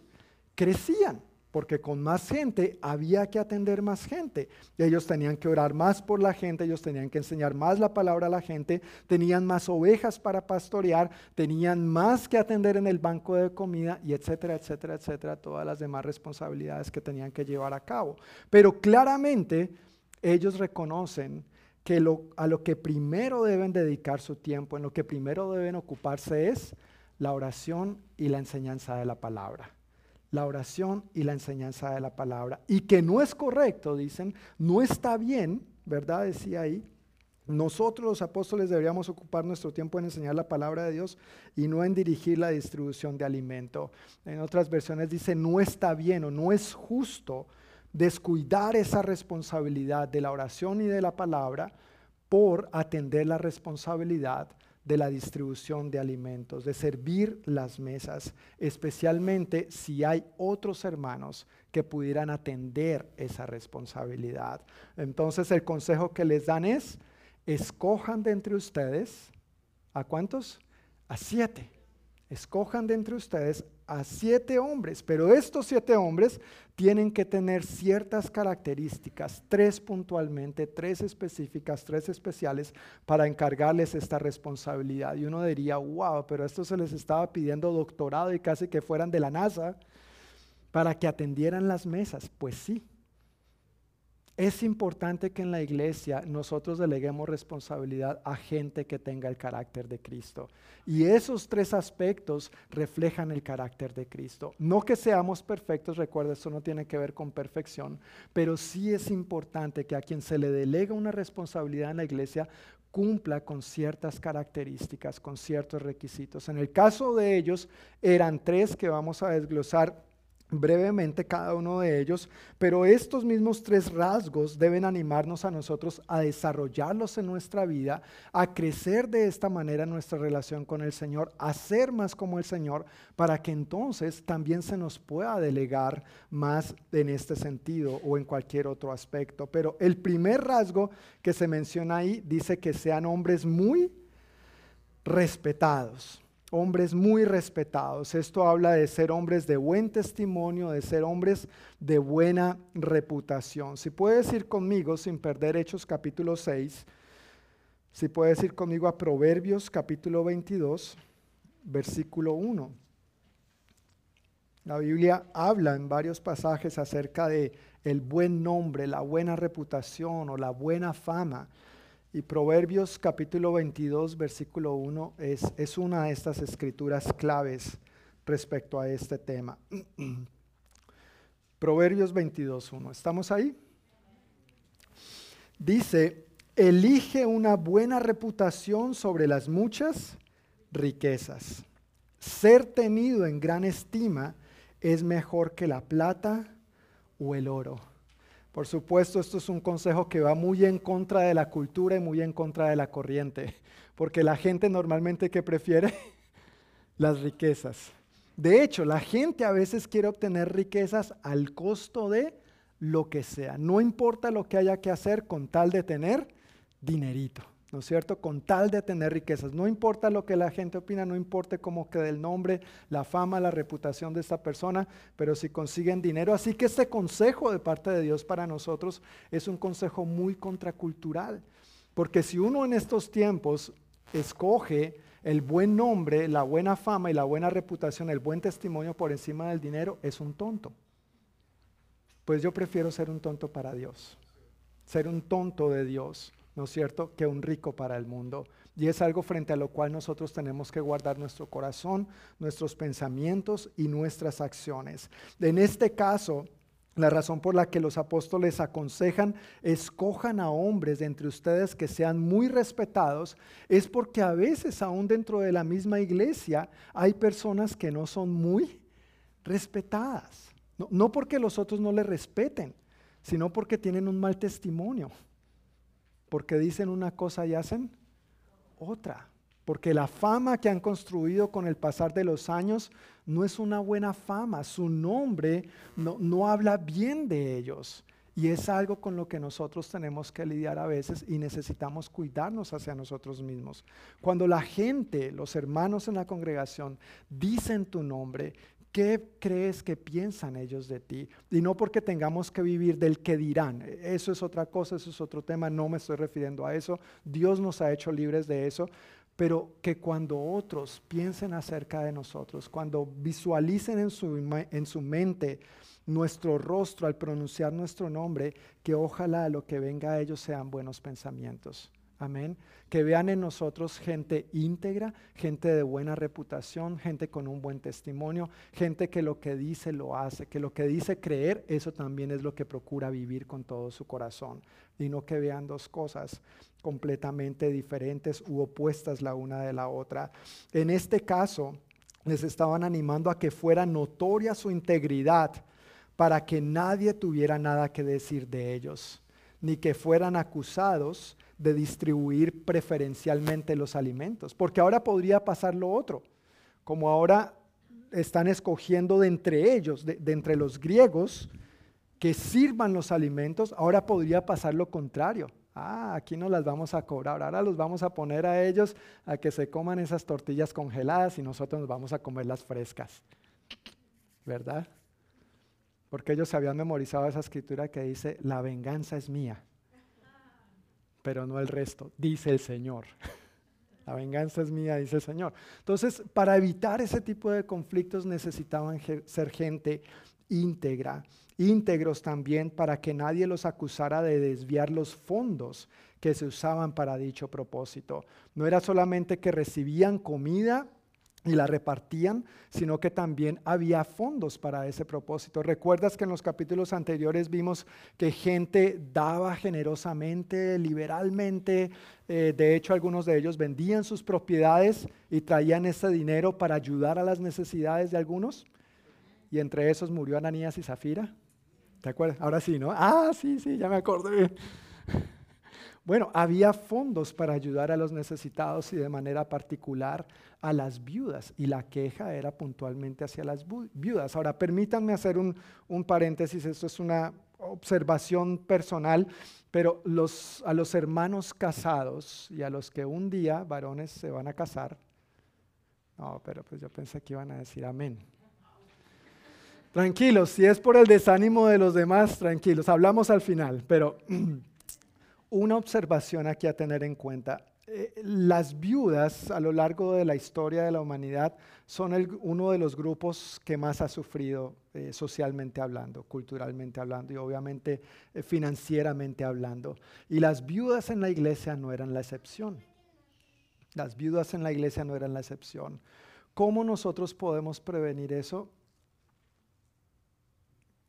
crecían, porque con más gente había que atender más gente. Ellos tenían que orar más por la gente, ellos tenían que enseñar más la palabra a la gente, tenían más ovejas para pastorear, tenían más que atender en el banco de comida y etcétera, etcétera, etcétera, todas las demás responsabilidades que tenían que llevar a cabo. Pero claramente ellos reconocen que a lo que primero deben dedicar su tiempo, en lo que primero deben ocuparse es la oración y la enseñanza de la palabra. La oración y la enseñanza de la palabra. Y que no es correcto, dicen, no está bien, ¿verdad? Decía ahí. Nosotros los apóstoles deberíamos ocupar nuestro tiempo en enseñar la palabra de Dios y no en dirigir la distribución de alimento. En otras versiones dice, no está bien o no es justo descuidar esa responsabilidad de la oración y de la palabra por atender la responsabilidad de la distribución de alimentos, de servir las mesas, especialmente si hay otros hermanos que pudieran atender esa responsabilidad. Entonces el consejo que les dan es, escojan de entre ustedes, ¿a cuántos? A siete. Escojan de entre ustedes a siete hombres, pero estos siete hombres tienen que tener ciertas características, tres puntualmente, tres específicas, tres especiales, para encargarles esta responsabilidad. Y uno diría, wow, pero esto se les estaba pidiendo doctorado y casi que fueran de la NASA para que atendieran las mesas. Pues sí, es importante que en la iglesia nosotros deleguemos responsabilidad a gente que tenga el carácter de Cristo. Y esos tres aspectos reflejan el carácter de Cristo. No que seamos perfectos, recuerda, eso no tiene que ver con perfección, pero sí es importante que a quien se le delega una responsabilidad en la iglesia cumpla con ciertas características, con ciertos requisitos. En el caso de ellos eran tres que vamos a desglosar brevemente cada uno de ellos, pero estos mismos tres rasgos deben animarnos a nosotros a desarrollarlos en nuestra vida, a crecer de esta manera nuestra relación con el Señor, a ser más como el Señor, para que entonces también se nos pueda delegar más en este sentido o en cualquier otro aspecto. Pero el primer rasgo que se menciona ahí dice que sean hombres muy respetados hombres muy respetados. Esto habla de ser hombres de buen testimonio, de ser hombres de buena reputación. Si puedes ir conmigo sin perder Hechos capítulo 6, si puedes ir conmigo a Proverbios capítulo 22, versículo 1. La Biblia habla en varios pasajes acerca de el buen nombre, la buena reputación o la buena fama y Proverbios capítulo 22, versículo 1 es, es una de estas escrituras claves respecto a este tema. Proverbios 22, 1. ¿Estamos ahí? Dice, elige una buena reputación sobre las muchas riquezas. Ser tenido en gran estima es mejor que la plata o el oro. Por supuesto, esto es un consejo que va muy en contra de la cultura y muy en contra de la corriente, porque la gente normalmente que prefiere las riquezas. De hecho, la gente a veces quiere obtener riquezas al costo de lo que sea. No importa lo que haya que hacer con tal de tener dinerito. ¿No es cierto? Con tal de tener riquezas. No importa lo que la gente opina, no importa cómo quede el nombre, la fama, la reputación de esta persona, pero si consiguen dinero. Así que este consejo de parte de Dios para nosotros es un consejo muy contracultural. Porque si uno en estos tiempos escoge el buen nombre, la buena fama y la buena reputación, el buen testimonio por encima del dinero, es un tonto. Pues yo prefiero ser un tonto para Dios, ser un tonto de Dios ¿no es cierto?, que un rico para el mundo. Y es algo frente a lo cual nosotros tenemos que guardar nuestro corazón, nuestros pensamientos y nuestras acciones. En este caso, la razón por la que los apóstoles aconsejan, escojan a hombres de entre ustedes que sean muy respetados, es porque a veces aún dentro de la misma iglesia hay personas que no son muy respetadas. No, no porque los otros no les respeten, sino porque tienen un mal testimonio. Porque dicen una cosa y hacen otra. Porque la fama que han construido con el pasar de los años no es una buena fama. Su nombre no, no habla bien de ellos. Y es algo con lo que nosotros tenemos que lidiar a veces y necesitamos cuidarnos hacia nosotros mismos. Cuando la gente, los hermanos en la congregación, dicen tu nombre, ¿qué crees que piensan ellos de ti? Y no porque tengamos que vivir del que dirán. Eso es otra cosa, eso es otro tema, no me estoy refiriendo a eso. Dios nos ha hecho libres de eso. Pero que cuando otros piensen acerca de nosotros, cuando visualicen en su, en su mente, nuestro rostro al pronunciar nuestro nombre, que ojalá lo que venga a ellos sean buenos pensamientos. Amén. Que vean en nosotros gente íntegra, gente de buena reputación, gente con un buen testimonio, gente que lo que dice lo hace, que lo que dice creer, eso también es lo que procura vivir con todo su corazón. Y no que vean dos cosas completamente diferentes u opuestas la una de la otra. En este caso, les estaban animando a que fuera notoria su integridad para que nadie tuviera nada que decir de ellos, ni que fueran acusados de distribuir preferencialmente los alimentos, porque ahora podría pasar lo otro, como ahora están escogiendo de entre ellos, de, entre los griegos, que sirvan los alimentos, ahora podría pasar lo contrario. Ah, aquí no las vamos a cobrar, ahora los vamos a poner a ellos a que se coman esas tortillas congeladas y nosotros nos vamos a comer las frescas. ¿Verdad? Porque ellos se habían memorizado esa escritura que dice, la venganza es mía, pero no el resto, dice el Señor. La venganza es mía, dice el Señor. Entonces, para evitar ese tipo de conflictos necesitaban ser gente íntegra, íntegros también para que nadie los acusara de desviar los fondos que se usaban para dicho propósito. No era solamente que recibían comida y la repartían, sino que también había fondos para ese propósito. ¿Recuerdas que en los capítulos anteriores vimos que gente daba generosamente, liberalmente? Eh, de hecho, algunos de ellos vendían sus propiedades y traían ese dinero para ayudar a las necesidades de algunos. Y entre esos murió Ananías y Zafira. ¿Te acuerdas? Ahora sí, ¿no? Ah, sí, sí, ya me acordé. Bueno, había fondos para ayudar a los necesitados y de manera particular a las viudas y la queja era puntualmente hacia las viudas. Ahora, permítanme hacer un, paréntesis, esto es una observación personal, pero los, a los hermanos casados y a los que un día varones se van a casar, no, pero pues yo pensé que iban a decir amén. Tranquilos, si es por el desánimo de los demás, tranquilos, hablamos al final, pero una observación aquí a tener en cuenta. Eh, las viudas a lo largo de la historia de la humanidad son uno de los grupos que más ha sufrido eh, socialmente hablando, culturalmente hablando y obviamente eh, financieramente hablando. Y las viudas en la iglesia no eran la excepción. Las viudas en la iglesia no eran la excepción. ¿Cómo nosotros podemos prevenir eso?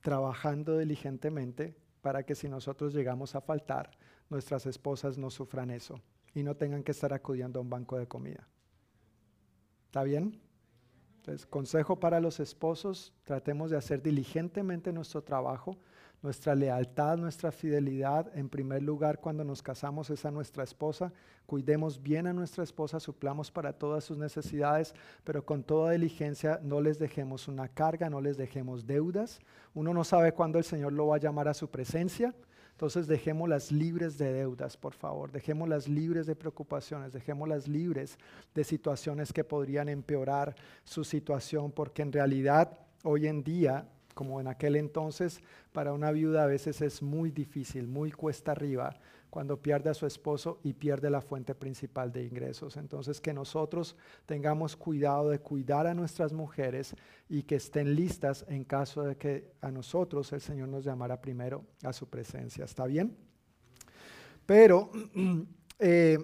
Trabajando diligentemente para que si nosotros llegamos a faltar, nuestras esposas no sufran eso y no tengan que estar acudiendo a un banco de comida. ¿Está bien? Entonces, consejo para los esposos, tratemos de hacer diligentemente nuestro trabajo, nuestra lealtad, nuestra fidelidad. En primer lugar, cuando nos casamos es a nuestra esposa. Cuidemos bien a nuestra esposa, suplamos para todas sus necesidades, pero con toda diligencia no les dejemos una carga, no les dejemos deudas. Uno no sabe cuándo el Señor lo va a llamar a su presencia. Entonces dejémoslas libres de deudas, por favor. Dejémoslas libres de preocupaciones. Dejémoslas libres de situaciones que podrían empeorar su situación, porque en realidad hoy en día, como en aquel entonces, para una viuda a veces es muy difícil, muy cuesta arriba cuando pierde a su esposo y pierde la fuente principal de ingresos. Entonces, que nosotros tengamos cuidado de cuidar a nuestras mujeres y que estén listas en caso de que a nosotros el Señor nos llamara primero a su presencia. ¿Está bien? Pero eh,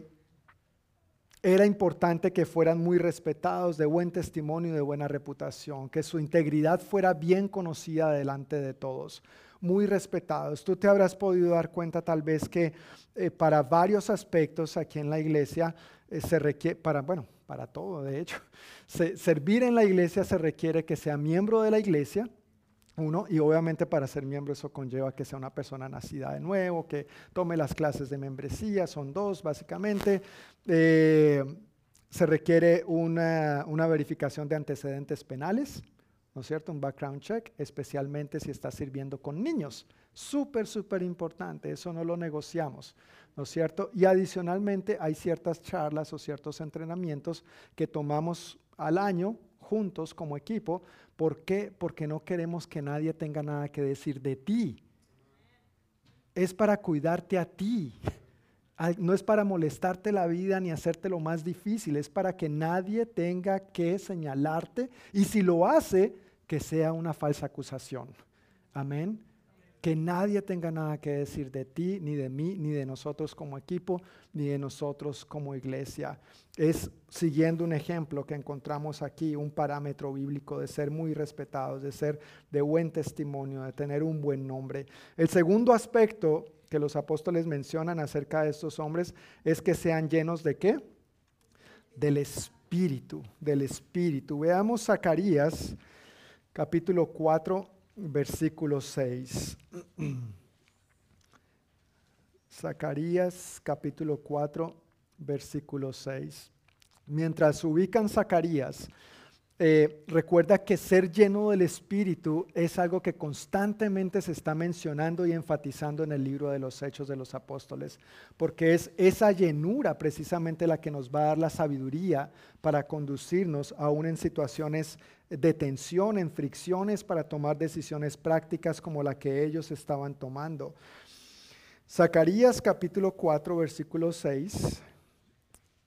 era importante que fueran muy respetados, de buen testimonio y de buena reputación, que su integridad fuera bien conocida delante de todos muy respetados. Tú te habrás podido dar cuenta tal vez que eh, para varios aspectos aquí en la iglesia eh, se requiere, para, bueno, para todo, de hecho. servir en la iglesia se requiere que sea miembro de la iglesia, uno, y obviamente para ser miembro eso conlleva que sea una persona nacida de nuevo, que tome las clases de membresía, son dos básicamente. Eh, se requiere una, una, verificación de antecedentes penales, ¿no es cierto? Un background check, especialmente si está sirviendo con niños. Súper, súper importante, eso no lo negociamos, ¿no es cierto? Y adicionalmente hay ciertas charlas o ciertos entrenamientos que tomamos al año juntos como equipo. ¿Por qué? Porque no queremos que nadie tenga nada que decir de ti. Es para cuidarte a ti. No es para molestarte la vida ni hacerte lo más difícil, es para que nadie tenga que señalarte y si lo hace, que sea una falsa acusación. Amén que nadie tenga nada que decir de ti, ni de mí, ni de nosotros como equipo, ni de nosotros como iglesia. Es siguiendo un ejemplo que encontramos aquí, un parámetro bíblico de ser muy respetados, de ser de buen testimonio, de tener un buen nombre. El segundo aspecto que los apóstoles mencionan acerca de estos hombres es que sean llenos de qué? Del Espíritu, del Espíritu. Veamos Zacarías capítulo 4 versículo 6. Zacarías capítulo 4, versículo 6. Mientras ubican Zacarías, eh, recuerda que ser lleno del Espíritu es algo que constantemente se está mencionando y enfatizando en el libro de los Hechos de los Apóstoles, porque es esa llenura precisamente la que nos va a dar la sabiduría para conducirnos aún en situaciones de tensión, en fricciones para tomar decisiones prácticas como la que ellos estaban tomando. Zacarías capítulo 4, versículo 6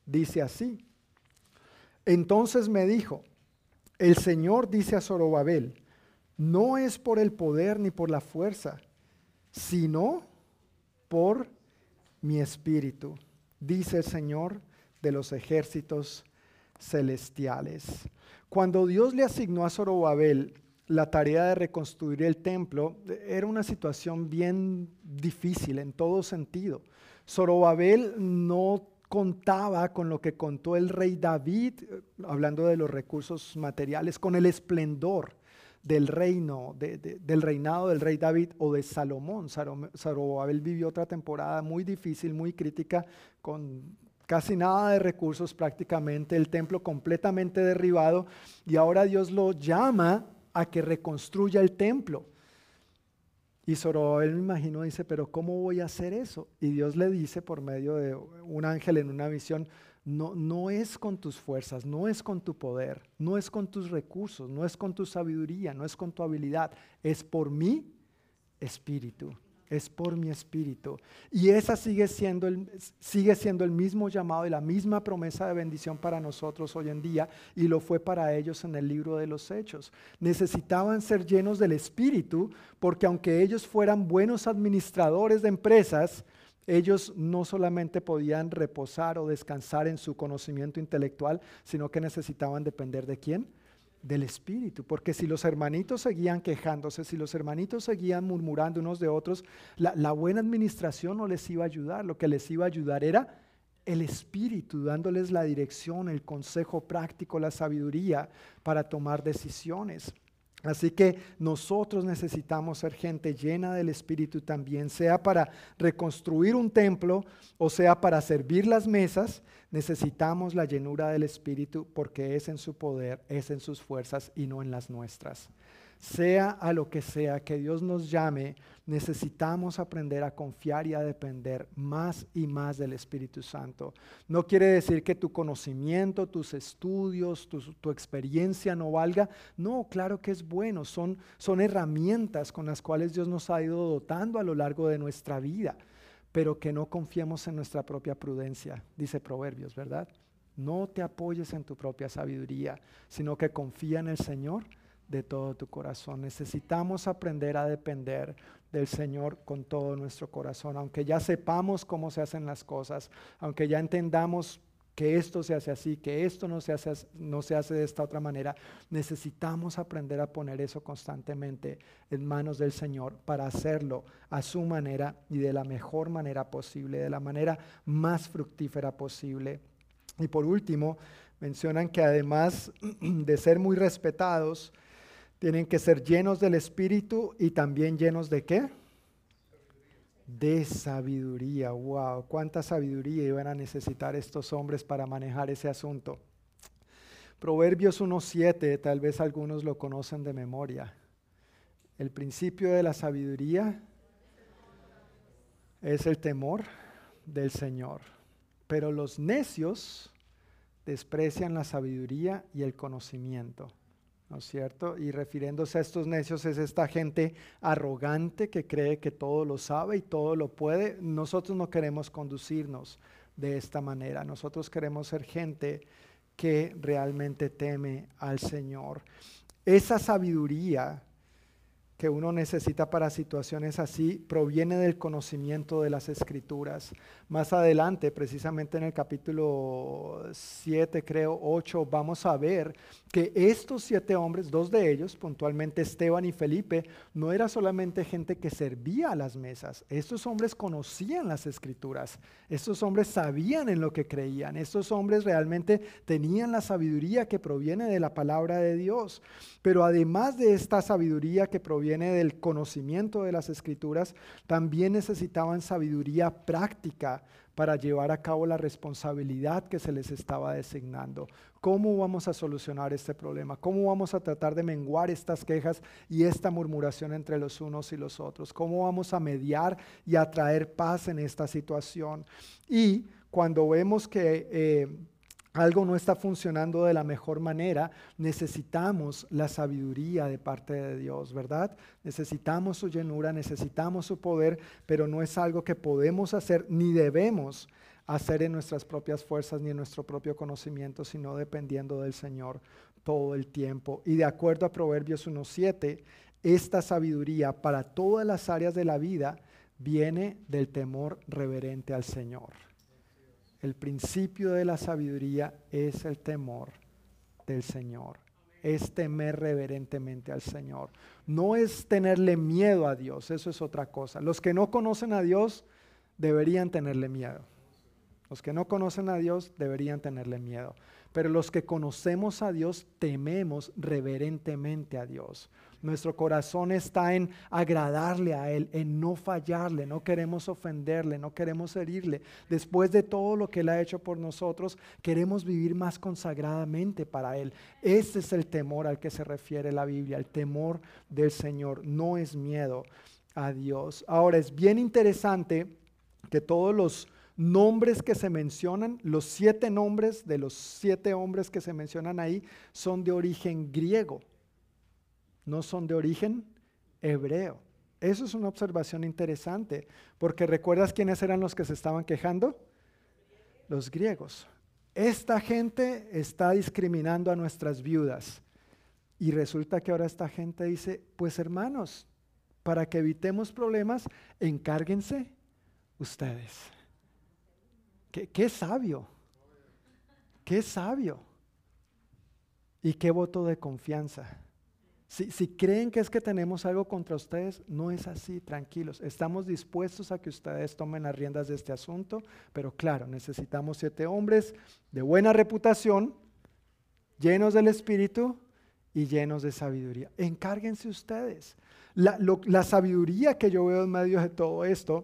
dice así. Entonces me dijo, el Señor dice a Zorobabel, no es por el poder ni por la fuerza, sino por mi espíritu, dice el Señor de los ejércitos celestiales. Cuando Dios le asignó a Zorobabel la tarea de reconstruir el templo, era una situación bien difícil en todo sentido. Zorobabel no contaba con lo que contó el rey David, eh, hablando de los recursos materiales, con el esplendor del reino, del reinado del rey David o de Salomón. Zarobabel vivió otra temporada muy difícil, muy crítica, con casi nada de recursos prácticamente, el templo completamente derribado, y ahora Dios lo llama a que reconstruya el templo. Y Zorobabel me imagino dice, pero ¿cómo voy a hacer eso? Y Dios le dice por medio de un ángel en una visión, no, no es con tus fuerzas, no es con tu poder, no es con tus recursos, no es con tu sabiduría, no es con tu habilidad, es por mi espíritu es por mi espíritu. Y esa sigue siendo, el, sigue siendo el mismo llamado y la misma promesa de bendición para nosotros hoy en día y lo fue para ellos en el libro de los Hechos. Necesitaban ser llenos del espíritu porque aunque ellos fueran buenos administradores de empresas, ellos no solamente podían reposar o descansar en su conocimiento intelectual, sino que necesitaban depender de quién? Del Espíritu, porque si los hermanitos seguían quejándose, si los hermanitos seguían murmurando unos de otros, la, buena administración no les iba a ayudar, lo que les iba a ayudar era el Espíritu, dándoles la dirección, el consejo práctico, la sabiduría para tomar decisiones. Así que nosotros necesitamos ser gente llena del Espíritu también, sea para reconstruir un templo o sea para servir las mesas, necesitamos la llenura del Espíritu porque es en su poder, es en sus fuerzas y no en las nuestras sea a lo que sea que Dios nos llame, necesitamos aprender a confiar y a depender más y más del Espíritu Santo. No quiere decir que tu conocimiento, tus estudios, tu, experiencia no valga. No, claro que es bueno. Son, son herramientas con las cuales Dios nos ha ido dotando a lo largo de nuestra vida, pero que no confiemos en nuestra propia prudencia, dice Proverbios, ¿verdad? No te apoyes en tu propia sabiduría, sino que confía en el Señor de todo tu corazón. Necesitamos aprender a depender del Señor con todo nuestro corazón, aunque ya sepamos cómo se hacen las cosas, aunque ya entendamos que esto se hace así, que esto no se hace, no se hace de esta otra manera, necesitamos aprender a poner eso constantemente en manos del Señor para hacerlo a su manera y de la mejor manera posible, de la manera más fructífera posible. Y por último, mencionan que además de ser muy respetados, tienen que ser llenos del Espíritu y también llenos de qué? De sabiduría. Wow, cuánta sabiduría iban a necesitar estos hombres para manejar ese asunto. Proverbios 1.7, tal vez algunos lo conocen de memoria. El principio de la sabiduría es el temor del Señor. Pero los necios desprecian la sabiduría y el conocimiento. ¿No es cierto? Y refiriéndose a estos necios es esta gente arrogante que cree que todo lo sabe y todo lo puede. Nosotros no queremos conducirnos de esta manera. Nosotros queremos ser gente que realmente teme al Señor. Esa sabiduría que uno necesita para situaciones así proviene del conocimiento de las escrituras. Más adelante, precisamente en el capítulo 7, creo, 8, vamos a ver que estos siete hombres, dos de ellos, puntualmente Esteban y Felipe, no era solamente gente que servía a las mesas, estos hombres conocían las escrituras, estos hombres sabían en lo que creían, estos hombres realmente tenían la sabiduría que proviene de la palabra de Dios. Pero además de esta sabiduría que proviene del conocimiento de las escrituras, también necesitaban sabiduría práctica para llevar a cabo la responsabilidad que se les estaba designando. ¿Cómo vamos a solucionar este problema? ¿Cómo vamos a tratar de menguar estas quejas y esta murmuración entre los unos y los otros? ¿Cómo vamos a mediar y a traer paz en esta situación? Y cuando vemos que... Eh, algo no está funcionando de la mejor manera, necesitamos la sabiduría de parte de Dios, ¿verdad? Necesitamos su llenura, necesitamos su poder, pero no es algo que podemos hacer ni debemos hacer en nuestras propias fuerzas ni en nuestro propio conocimiento, sino dependiendo del Señor todo el tiempo. Y de acuerdo a Proverbios 1.7, esta sabiduría para todas las áreas de la vida viene del temor reverente al Señor. El principio de la sabiduría es el temor del Señor. Es temer reverentemente al Señor. No es tenerle miedo a Dios, eso es otra cosa. Los que no conocen a Dios deberían tenerle miedo. Los que no conocen a Dios deberían tenerle miedo. Pero los que conocemos a Dios tememos reverentemente a Dios. Nuestro corazón está en agradarle a Él, en no fallarle, no queremos ofenderle, no queremos herirle. Después de todo lo que Él ha hecho por nosotros, queremos vivir más consagradamente para Él. Ese es el temor al que se refiere la Biblia, el temor del Señor, no es miedo a Dios. Ahora es bien interesante que todos los nombres que se mencionan, los siete nombres de los siete hombres que se mencionan ahí, son de origen griego no son de origen hebreo. Eso es una observación interesante, porque ¿recuerdas quiénes eran los que se estaban quejando? Los griegos. Esta gente está discriminando a nuestras viudas. Y resulta que ahora esta gente dice, pues hermanos, para que evitemos problemas, encárguense ustedes. Qué, qué sabio, qué sabio. Y qué voto de confianza. Si, creen que es que tenemos algo contra ustedes, no es así, tranquilos. Estamos dispuestos a que ustedes tomen las riendas de este asunto, pero claro, necesitamos siete hombres de buena reputación, llenos del Espíritu y llenos de sabiduría. Encárguense ustedes. La, la sabiduría que yo veo en medio de todo esto,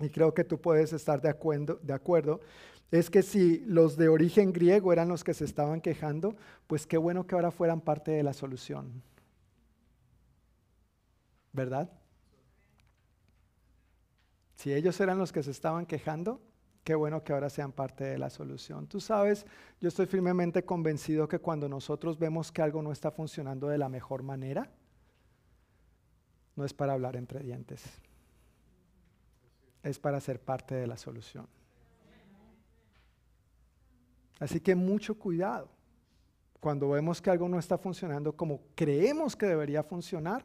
y creo que tú puedes estar de acuerdo, de acuerdo es que si los de origen griego eran los que se estaban quejando, pues qué bueno que ahora fueran parte de la solución. ¿Verdad? Si ellos eran los que se estaban quejando, qué bueno que ahora sean parte de la solución. Tú sabes, yo estoy firmemente convencido que cuando nosotros vemos que algo no está funcionando de la mejor manera, no es para hablar entre dientes, es para ser parte de la solución. Así que mucho cuidado. Cuando vemos que algo no está funcionando como creemos que debería funcionar,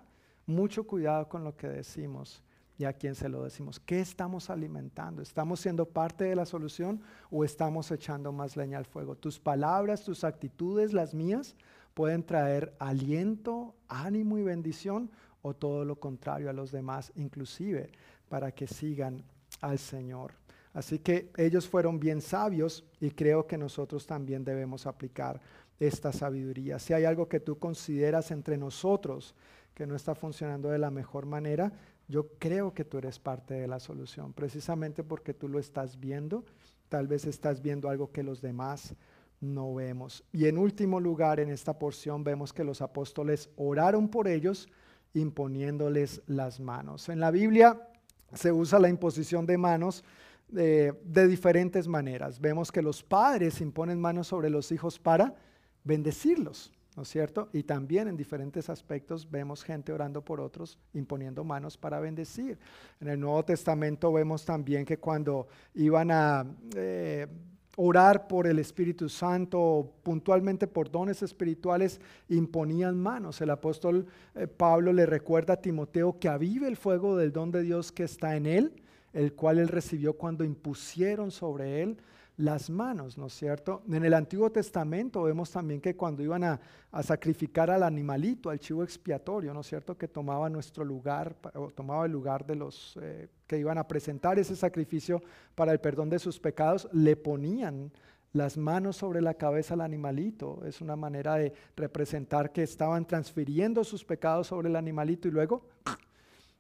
mucho cuidado con lo que decimos y a quién se lo decimos. ¿Qué estamos alimentando? ¿Estamos siendo parte de la solución o estamos echando más leña al fuego? Tus palabras, tus actitudes, las mías, pueden traer aliento, ánimo y bendición o todo lo contrario a los demás, inclusive para que sigan al Señor. Así que ellos fueron bien sabios y creo que nosotros también debemos aplicar esta sabiduría. Si hay algo que tú consideras entre nosotros que no está funcionando de la mejor manera, yo creo que tú eres parte de la solución, precisamente porque tú lo estás viendo. Tal vez estás viendo algo que los demás no vemos. Y en último lugar, en esta porción vemos que los apóstoles oraron por ellos imponiéndoles las manos. En la Biblia se usa la imposición de manos de, de diferentes maneras. Vemos que los padres imponen manos sobre los hijos para bendecirlos. ¿No es cierto? Y también en diferentes aspectos vemos gente orando por otros, imponiendo manos para bendecir. En el Nuevo Testamento vemos también que cuando iban a eh, orar por el Espíritu Santo, puntualmente por dones espirituales, imponían manos. El apóstol eh, Pablo le recuerda a Timoteo que avive el fuego del don de Dios que está en él, el cual él recibió cuando impusieron sobre él las manos, ¿no es cierto? En el Antiguo Testamento vemos también que cuando iban a, sacrificar al animalito, al chivo expiatorio, ¿no es cierto? Que tomaba nuestro lugar, o tomaba el lugar de los eh, que iban a presentar ese sacrificio para el perdón de sus pecados, le ponían las manos sobre la cabeza al animalito. Es una manera de representar que estaban transfiriendo sus pecados sobre el animalito y luego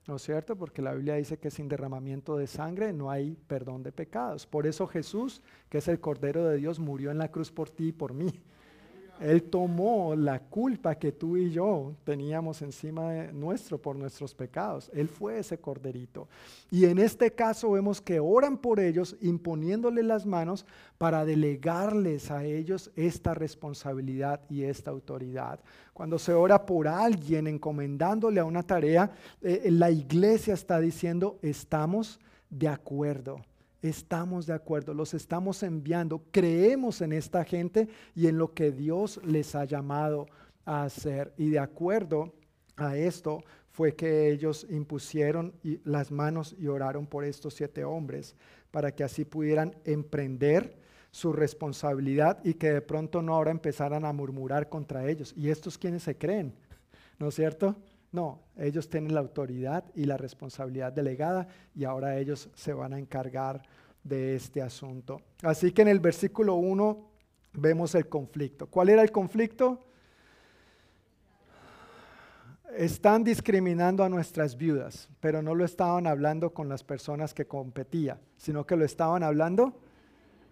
¿no es cierto? Porque la Biblia dice que sin derramamiento de sangre no hay perdón de pecados. Por eso Jesús, que es el Cordero de Dios, murió en la cruz por ti y por mí. Él tomó la culpa que tú y yo teníamos encima de nuestro por nuestros pecados. Él fue ese corderito. Y en este caso vemos que oran por ellos imponiéndole las manos para delegarles a ellos esta responsabilidad y esta autoridad. Cuando se ora por alguien encomendándole a una tarea, eh, la iglesia está diciendo, estamos de acuerdo estamos de acuerdo, los estamos enviando, creemos en esta gente y en lo que Dios les ha llamado a hacer. Y de acuerdo a esto fue que ellos impusieron las manos y oraron por estos siete hombres para que así pudieran emprender su responsabilidad y que de pronto no ahora empezaran a murmurar contra ellos. ¿Y estos quienes se creen? ¿No es cierto? No, ellos tienen la autoridad y la responsabilidad delegada y ahora ellos se van a encargar de este asunto. Así que en el versículo 1 vemos el conflicto. ¿Cuál era el conflicto? Están discriminando a nuestras viudas, pero no lo estaban hablando con las personas que competía, sino que lo estaban hablando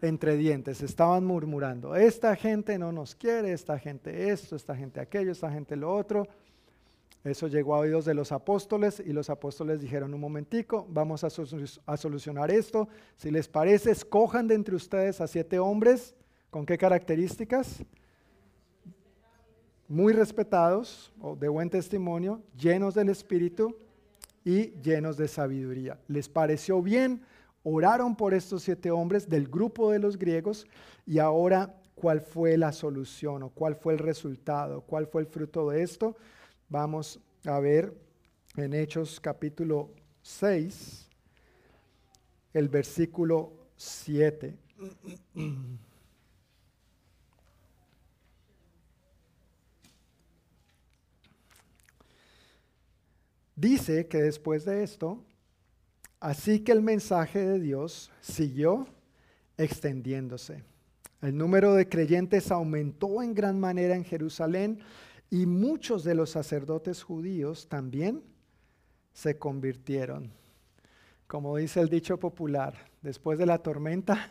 entre dientes, estaban murmurando, esta gente no nos quiere, esta gente esto, esta gente aquello, esta gente lo otro. Eso llegó a oídos de los apóstoles y los apóstoles dijeron un momentico, vamos a, solucionar esto. Si les parece, escojan de entre ustedes a siete hombres. ¿Con qué características? Muy respetados o de buen testimonio, llenos del Espíritu y llenos de sabiduría. Les pareció bien, oraron por estos siete hombres del grupo de los griegos y ahora, ¿cuál fue la solución o cuál fue el resultado? ¿Cuál fue el fruto de esto? Vamos a ver en Hechos capítulo 6, el versículo 7. Dice que después de esto, así que el mensaje de Dios siguió extendiéndose. El número de creyentes aumentó en gran manera en Jerusalén y muchos de los sacerdotes judíos también se convirtieron. Como dice el dicho popular, después de la tormenta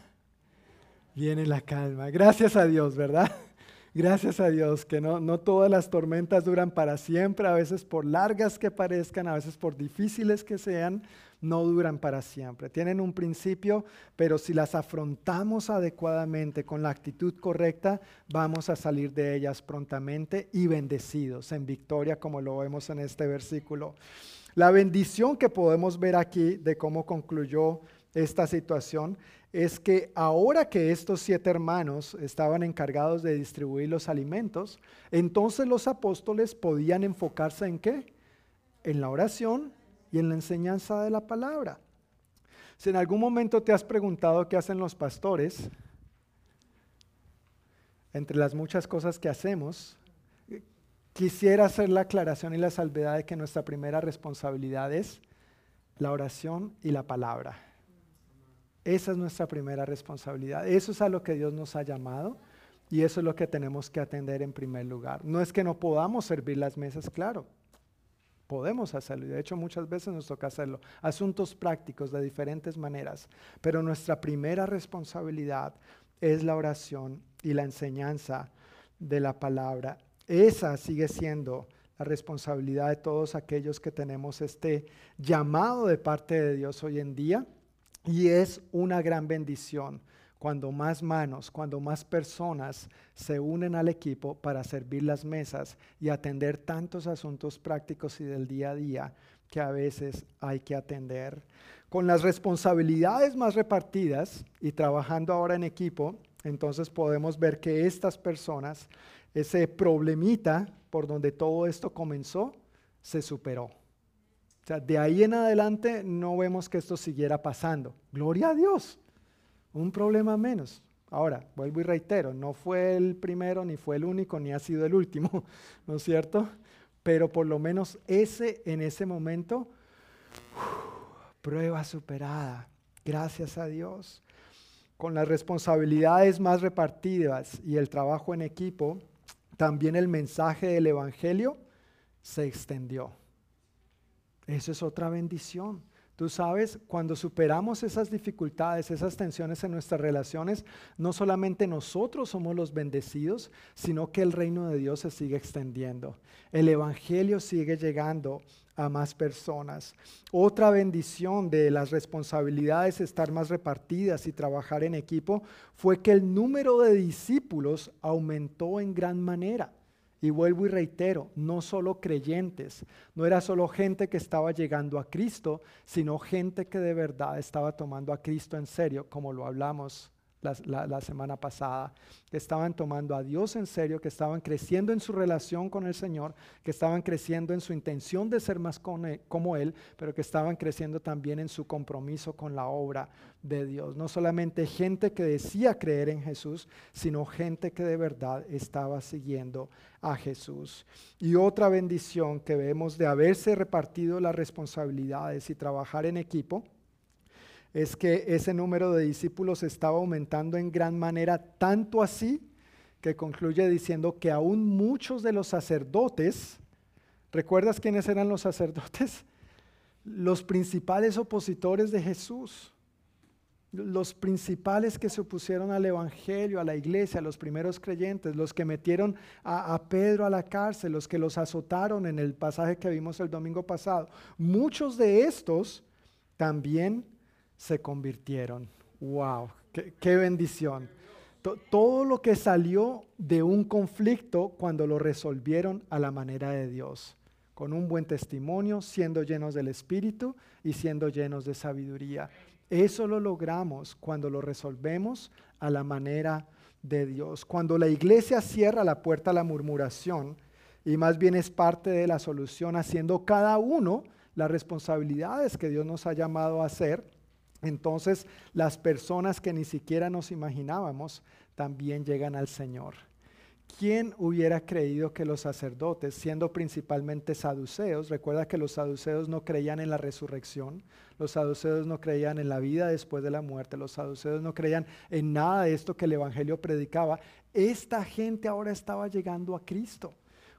viene la calma. Gracias a Dios, ¿verdad? Gracias a Dios que no, no todas las tormentas duran para siempre, a veces por largas que parezcan, a veces por difíciles que sean, no duran para siempre. Tienen un principio, pero si las afrontamos adecuadamente con la actitud correcta, vamos a salir de ellas prontamente y bendecidos en victoria, como lo vemos en este versículo. La bendición que podemos ver aquí de cómo concluyó esta situación es que ahora que estos siete hermanos estaban encargados de distribuir los alimentos, entonces los apóstoles podían enfocarse en qué? En la oración en la enseñanza de la palabra. Si en algún momento te has preguntado qué hacen los pastores, entre las muchas cosas que hacemos, quisiera hacer la aclaración y la salvedad de que nuestra primera responsabilidad es la oración y la palabra. Esa es nuestra primera responsabilidad. Eso es a lo que Dios nos ha llamado y eso es lo que tenemos que atender en primer lugar. No es que no podamos servir las mesas, claro. Podemos hacerlo y de hecho muchas veces nos toca hacerlo. Asuntos prácticos de diferentes maneras. Pero nuestra primera responsabilidad es la oración y la enseñanza de la palabra. Esa sigue siendo la responsabilidad de todos aquellos que tenemos este llamado de parte de Dios hoy en día y es una gran bendición cuando más manos, cuando más personas se unen al equipo para servir las mesas y atender tantos asuntos prácticos y del día a día que a veces hay que atender. Con las responsabilidades más repartidas y trabajando ahora en equipo, entonces podemos ver que estas personas, ese problemita por donde todo esto comenzó, se superó. O sea, de ahí en adelante no vemos que esto siguiera pasando. Gloria a Dios. Un problema menos. Ahora, vuelvo y reitero, no fue el primero, ni fue el único, ni ha sido el último, ¿no es cierto? Pero por lo menos ese, en ese momento, prueba superada. Gracias a Dios con las responsabilidades más repartidas y el trabajo en equipo, también el mensaje del Evangelio se extendió. Eso es otra bendición. Tú sabes, cuando superamos esas dificultades, esas tensiones en nuestras relaciones, no solamente nosotros somos los bendecidos, sino que el reino de Dios se sigue extendiendo. El Evangelio sigue llegando a más personas. Otra bendición de las responsabilidades estar más repartidas y trabajar en equipo fue que el número de discípulos aumentó en gran manera. Y vuelvo y reitero, no solo creyentes, no era solo gente que estaba llegando a Cristo, sino gente que de verdad estaba tomando a Cristo en serio, como lo hablamos la, semana pasada, que estaban tomando a Dios en serio, que estaban creciendo en su relación con el Señor, que estaban creciendo en su intención de ser más como Él, pero que estaban creciendo también en su compromiso con la obra de Dios. No solamente gente que decía creer en Jesús, sino gente que de verdad estaba siguiendo a Jesús. Y otra bendición que vemos de haberse repartido las responsabilidades y trabajar en equipo es que ese número de discípulos estaba aumentando en gran manera, tanto así que concluye diciendo que aún muchos de los sacerdotes, ¿recuerdas quiénes eran los sacerdotes? Los principales opositores de Jesús, los principales que se opusieron al Evangelio, a la iglesia, a los primeros creyentes, los que metieron a, Pedro a la cárcel, los que los azotaron en el pasaje que vimos el domingo pasado. Muchos de estos también se convirtieron. ¡Wow! ¡Qué, bendición! todo lo que salió de un conflicto cuando lo resolvieron a la manera de Dios, con un buen testimonio, siendo llenos del Espíritu y siendo llenos de sabiduría. Eso lo logramos cuando lo resolvemos a la manera de Dios. Cuando la iglesia cierra la puerta a la murmuración y más bien es parte de la solución, haciendo cada uno las responsabilidades que Dios nos ha llamado a hacer, entonces las personas que ni siquiera nos imaginábamos también llegan al Señor. ¿Quién hubiera creído que los sacerdotes, siendo principalmente saduceos, recuerda que los saduceos no creían en la resurrección, los saduceos no creían en la vida después de la muerte, los saduceos no creían en nada de esto que el Evangelio predicaba, esta gente ahora estaba llegando a Cristo.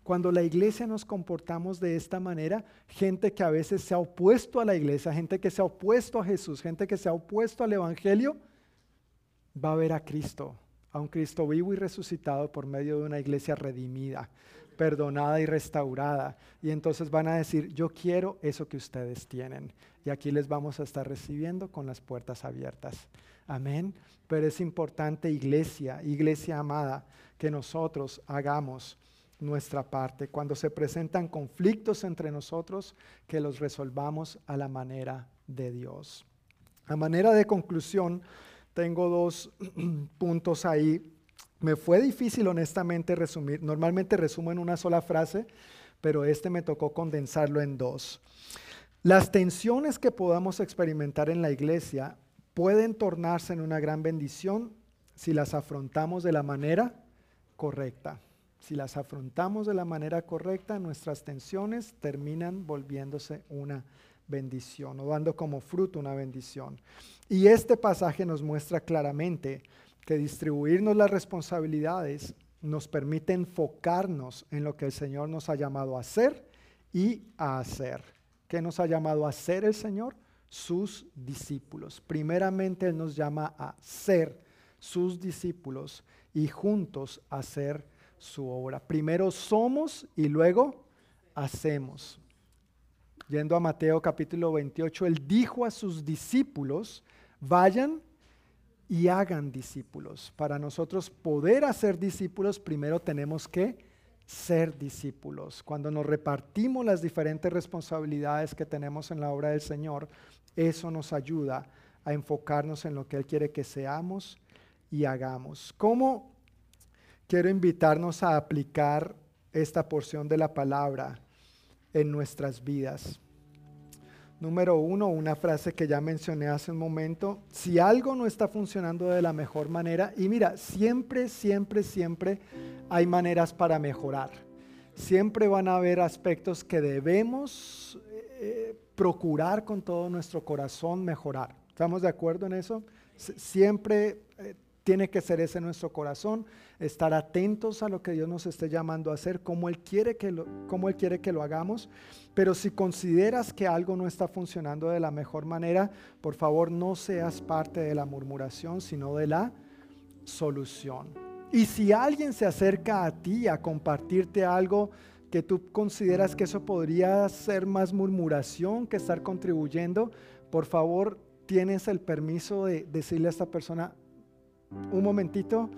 Cuando la iglesia nos comportamos de esta manera, gente que a veces se ha opuesto a la iglesia, gente que se ha opuesto a Jesús, gente que se ha opuesto al Evangelio, va a ver a Cristo, a un Cristo vivo y resucitado por medio de una iglesia redimida, perdonada y restaurada. Y entonces van a decir, yo quiero eso que ustedes tienen. Y aquí les vamos a estar recibiendo con las puertas abiertas. Amén. Pero es importante, iglesia, iglesia amada, que nosotros hagamos nuestra parte. Cuando se presentan conflictos entre nosotros, que los resolvamos a la manera de Dios. A manera de conclusión, tengo dos puntos ahí. Me fue difícil honestamente resumir. Normalmente resumo en una sola frase, pero este me tocó condensarlo en dos. Las tensiones que podamos experimentar en la iglesia pueden tornarse en una gran bendición si las afrontamos de la manera correcta. Si las afrontamos de la manera correcta, nuestras tensiones terminan volviéndose una bendición o dando como fruto una bendición. Y este pasaje nos muestra claramente que distribuirnos las responsabilidades nos permite enfocarnos en lo que el Señor nos ha llamado a hacer y a hacer. ¿Qué nos ha llamado a hacer el Señor? Sus discípulos. Primeramente Él nos llama a ser sus discípulos y juntos hacer su obra. Primero somos y luego hacemos. Yendo a Mateo capítulo 28, Él dijo a sus discípulos, vayan y hagan discípulos. Para nosotros poder hacer discípulos, primero tenemos que ser discípulos. Cuando nos repartimos las diferentes responsabilidades que tenemos en la obra del Señor, eso nos ayuda a enfocarnos en lo que Él quiere que seamos y hagamos. ¿Cómo quiero invitarnos a aplicar esta porción de la palabra en nuestras vidas? Número uno, una frase que ya mencioné hace un momento, si algo no está funcionando de la mejor manera, y mira, siempre, siempre, siempre hay maneras para mejorar. Siempre van a haber aspectos que debemos eh, procurar con todo nuestro corazón mejorar. ¿Estamos de acuerdo en eso? Siempre tiene que ser ese nuestro corazón, estar atentos a lo que Dios nos esté llamando a hacer, como Él quiere que lo, Él quiere que lo hagamos. Pero si consideras que algo no está funcionando de la mejor manera, por favor no seas parte de la murmuración, sino de la solución. Y si alguien se acerca a ti a compartirte algo que tú consideras que eso podría ser más murmuración que estar contribuyendo, por favor tienes el permiso de decirle a esta persona, un momentito,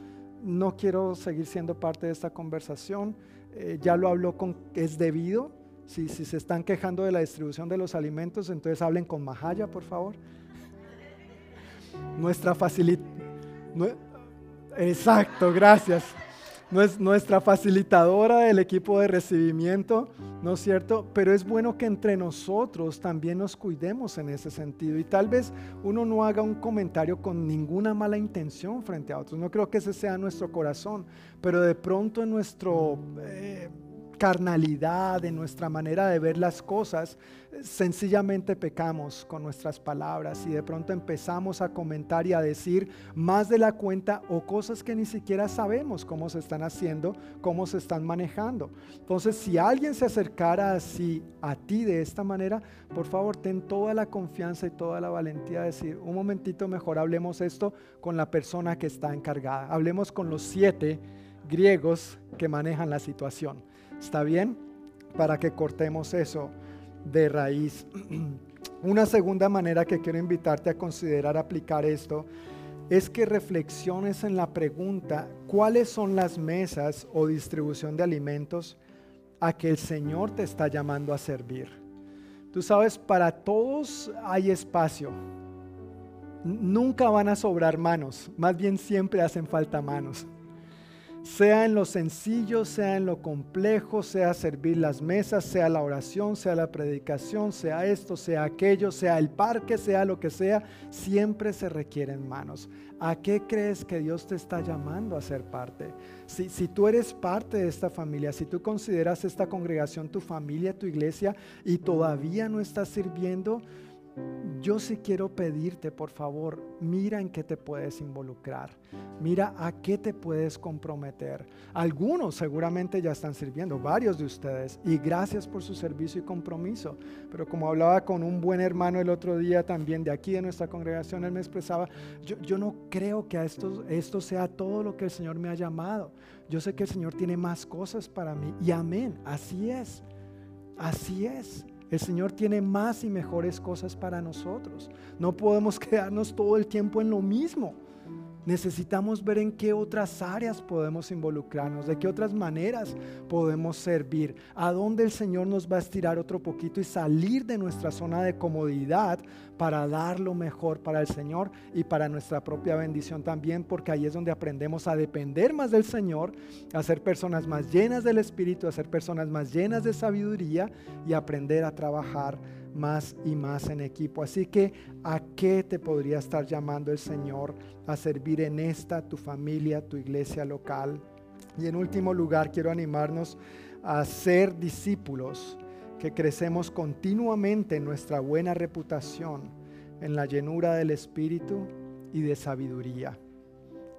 no quiero seguir siendo parte de esta conversación, eh, ya lo habló con, es debido, si, si se están quejando de la distribución de los alimentos, entonces hablen con Mahaya, por favor. Nuestra facilidad... exacto, gracias nuestra facilitadora del equipo de recibimiento, ¿no es cierto? Pero es bueno que entre nosotros también nos cuidemos en ese sentido y tal vez uno no haga un comentario con ninguna mala intención frente a otros. No creo que ese sea nuestro corazón, pero de pronto en nuestro... Eh, carnalidad, en nuestra manera de ver las cosas, sencillamente pecamos con nuestras palabras y de pronto empezamos a comentar y a decir más de la cuenta o cosas que ni siquiera sabemos cómo se están haciendo, cómo se están manejando. Entonces, si alguien se acercara así a ti de esta manera, por favor, ten toda la confianza y toda la valentía de decir, un momentito mejor hablemos esto con la persona que está encargada. Hablemos con los siete griegos que manejan la situación. ¿Está bien? Para que cortemos eso de raíz. Una segunda manera que quiero invitarte a considerar aplicar esto es que reflexiones en la pregunta, ¿cuáles son las mesas o distribución de alimentos a que el Señor te está llamando a servir? Tú sabes, para todos hay espacio. Nunca van a sobrar manos, más bien siempre hacen falta manos sea en lo sencillo, sea en lo complejo, sea servir las mesas, sea la oración, sea la predicación, sea esto, sea aquello, sea el parque, sea lo que sea, siempre se requieren manos. ¿A qué crees que Dios te está llamando a ser parte? Si, si tú eres parte de esta familia, si tú consideras esta congregación tu familia, tu iglesia y todavía no estás sirviendo, yo sí quiero pedirte, por favor, mira en qué te puedes involucrar, mira a qué te puedes comprometer. Algunos seguramente ya están sirviendo, varios de ustedes, y gracias por su servicio y compromiso. Pero como hablaba con un buen hermano el otro día también de aquí de nuestra congregación, él me expresaba, yo, no creo que a esto, esto sea todo lo que el Señor me ha llamado. Yo sé que el Señor tiene más cosas para mí, y amén, así es, así es. El Señor tiene más y mejores cosas para nosotros. No podemos quedarnos todo el tiempo en lo mismo. Necesitamos ver en qué otras áreas podemos involucrarnos, de qué otras maneras podemos servir, a dónde el Señor nos va a estirar otro poquito y salir de nuestra zona de comodidad para dar lo mejor para el Señor y para nuestra propia bendición también, porque ahí es donde aprendemos a depender más del Señor, a ser personas más llenas del Espíritu, a ser personas más llenas de sabiduría y aprender a trabajar más y más en equipo. Así que, ¿a qué te podría estar llamando el Señor a servir en esta, tu familia, tu iglesia local? Y en último lugar, quiero animarnos a ser discípulos que crecemos continuamente en nuestra buena reputación, en la llenura del Espíritu y de sabiduría.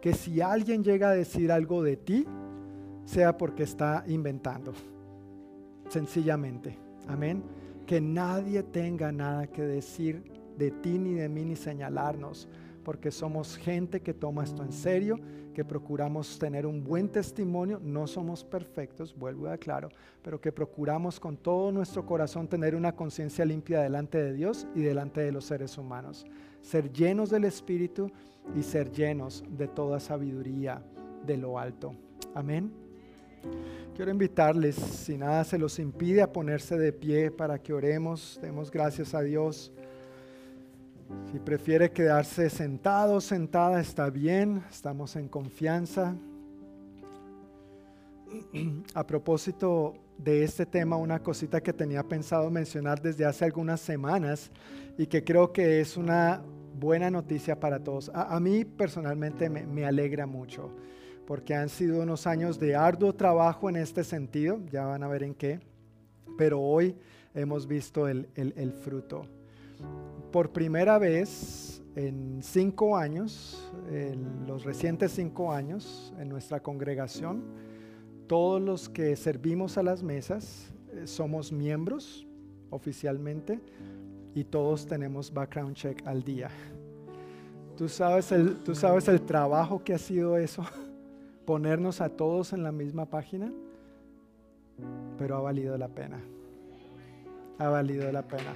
Que si alguien llega a decir algo de ti, sea porque está inventando. Sencillamente. Amén. Que nadie tenga nada que decir de ti ni de mí ni señalarnos, porque somos gente que toma esto en serio, que procuramos tener un buen testimonio, no somos perfectos, vuelvo a aclaro, pero que procuramos con todo nuestro corazón tener una conciencia limpia delante de Dios y delante de los seres humanos, ser llenos del Espíritu y ser llenos de toda sabiduría de lo alto. Amén. Quiero invitarles, si nada se los impide, a ponerse de pie para que oremos, demos gracias a Dios. Si prefiere quedarse sentado, sentada, está bien, estamos en confianza. A propósito de este tema, una cosita que tenía pensado mencionar desde hace algunas semanas y que creo que es una buena noticia para todos. A, mí personalmente me alegra mucho porque han sido unos años de arduo trabajo en este sentido, ya van a ver en qué, pero hoy hemos visto el, fruto. Por primera vez en cinco años, en los recientes cinco años, en nuestra congregación, todos los que servimos a las mesas eh, somos miembros oficialmente y todos tenemos background check al día. ¿Tú sabes el, tú sabes el trabajo que ha sido eso? ponernos a todos en la misma página, pero ha valido la pena. Ha valido la pena.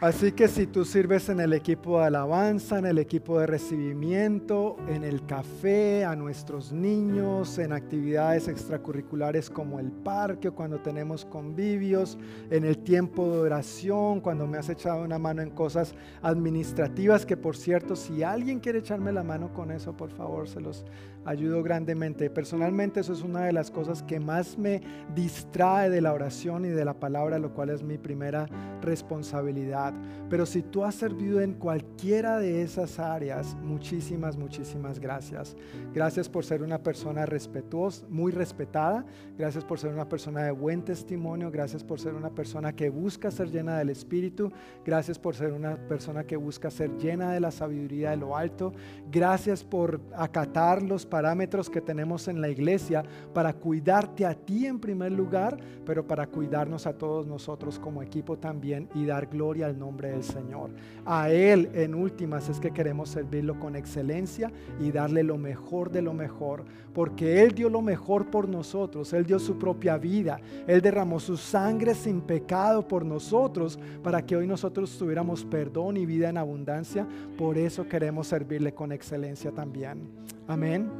Así que si tú sirves en el equipo de alabanza, en el equipo de recibimiento, en el café, a nuestros niños, en actividades extracurriculares como el parque cuando tenemos convivios, en el tiempo de oración, cuando me has echado una mano en cosas administrativas, que por cierto, si alguien quiere echarme la mano con eso, por favor, se los ayudo grandemente. Personalmente eso es una de las cosas que más me distrae de la oración y de la palabra, lo cual es mi primera responsabilidad. Pero si tú has servido en cualquiera de esas áreas, muchísimas, muchísimas gracias. Gracias por ser una persona respetuosa, muy respetada. Gracias por ser una persona de buen testimonio. Gracias por ser una persona que busca ser llena del Espíritu. Gracias por ser una persona que busca ser llena de la sabiduría de lo alto. Gracias por acatar los parámetros que tenemos en la iglesia para cuidarte a ti en primer lugar, pero para cuidarnos a todos nosotros como equipo también y dar gloria al nombre del Señor. A Él en últimas es que queremos servirlo con excelencia y darle lo mejor de lo mejor, porque Él dio lo mejor por nosotros, Él dio su propia vida, Él derramó su sangre sin pecado por nosotros para que hoy nosotros tuviéramos perdón y vida en abundancia. Por eso queremos servirle con excelencia también. Amén.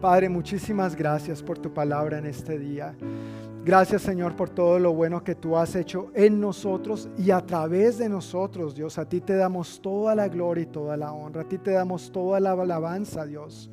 Padre, muchísimas gracias por tu palabra en este día. Gracias Señor por todo lo bueno que tú has hecho en nosotros y a través de nosotros, Dios. A ti te damos toda la gloria y toda la honra. A ti te damos toda la alabanza, Dios.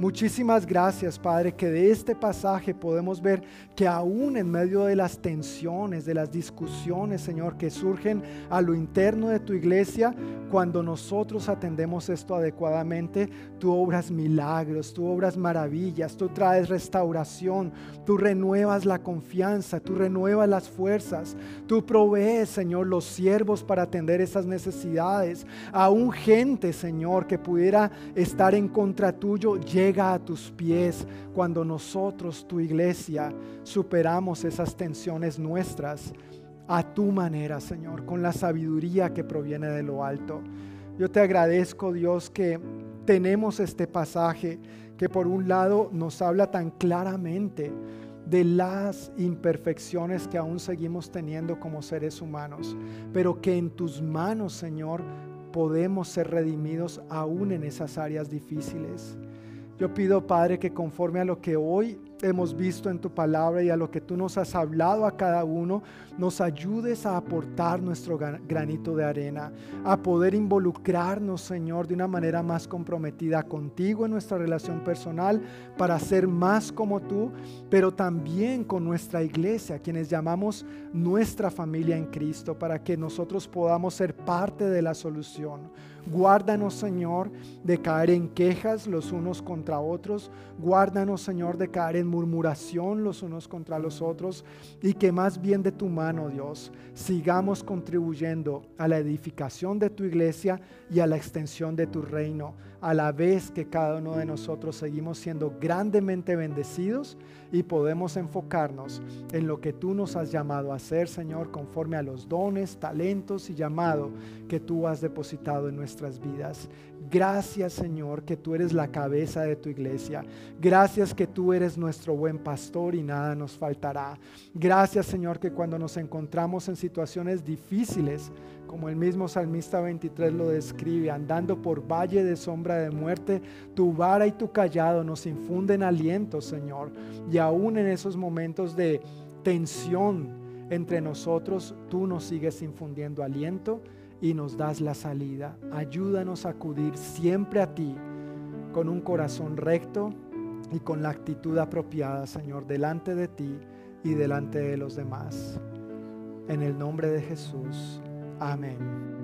Muchísimas gracias, Padre, que de este pasaje podemos ver que aún en medio de las tensiones, de las discusiones, Señor, que surgen a lo interno de tu iglesia, cuando nosotros atendemos esto adecuadamente, tú obras milagros, tú obras maravillas, tú traes restauración, tú renuevas la confianza, tú renuevas las fuerzas, tú provees, Señor, los siervos para atender esas necesidades. Aún gente, Señor, que pudiera estar en contra tuyo, llega a tus pies cuando nosotros, tu iglesia, superamos esas tensiones nuestras a tu manera, Señor, con la sabiduría que proviene de lo alto. Yo te agradezco, Dios, que tenemos este pasaje que por un lado nos habla tan claramente de las imperfecciones que aún seguimos teniendo como seres humanos, pero que en tus manos, Señor, podemos ser redimidos aún en esas áreas difíciles. Yo pido, Padre, que conforme a lo que hoy hemos visto en tu palabra y a lo que tú nos has hablado a cada uno, nos ayudes a aportar nuestro granito de arena, a poder involucrarnos, Señor, de una manera más comprometida contigo en nuestra relación personal para ser más como tú, pero también con nuestra iglesia, quienes llamamos nuestra familia en Cristo, para que nosotros podamos ser parte de la solución Guárdanos, Señor, de caer en quejas los unos contra otros. Guárdanos, Señor, de caer en murmuración los unos contra los otros. Y que más bien de tu mano, Dios, sigamos contribuyendo a la edificación de tu iglesia y a la extensión de tu reino, a la vez que cada uno de nosotros seguimos siendo grandemente bendecidos y podemos enfocarnos en lo que tú nos has llamado a hacer, Señor, conforme a los dones, talentos y llamado que tú has depositado en nuestras vidas. Gracias Señor que tú eres la cabeza de tu iglesia. Gracias que tú eres nuestro buen pastor y nada nos faltará. Gracias Señor que cuando nos encontramos en situaciones difíciles, como el mismo salmista 23 lo describe, andando por valle de sombra de muerte, tu vara y tu callado nos infunden aliento, Señor. Y aún en esos momentos de tensión entre nosotros, tú nos sigues infundiendo aliento y nos das la salida. Ayúdanos a acudir siempre a ti con un corazón recto y con la actitud apropiada, Señor, delante de ti y delante de los demás. En el nombre de Jesús. Amén.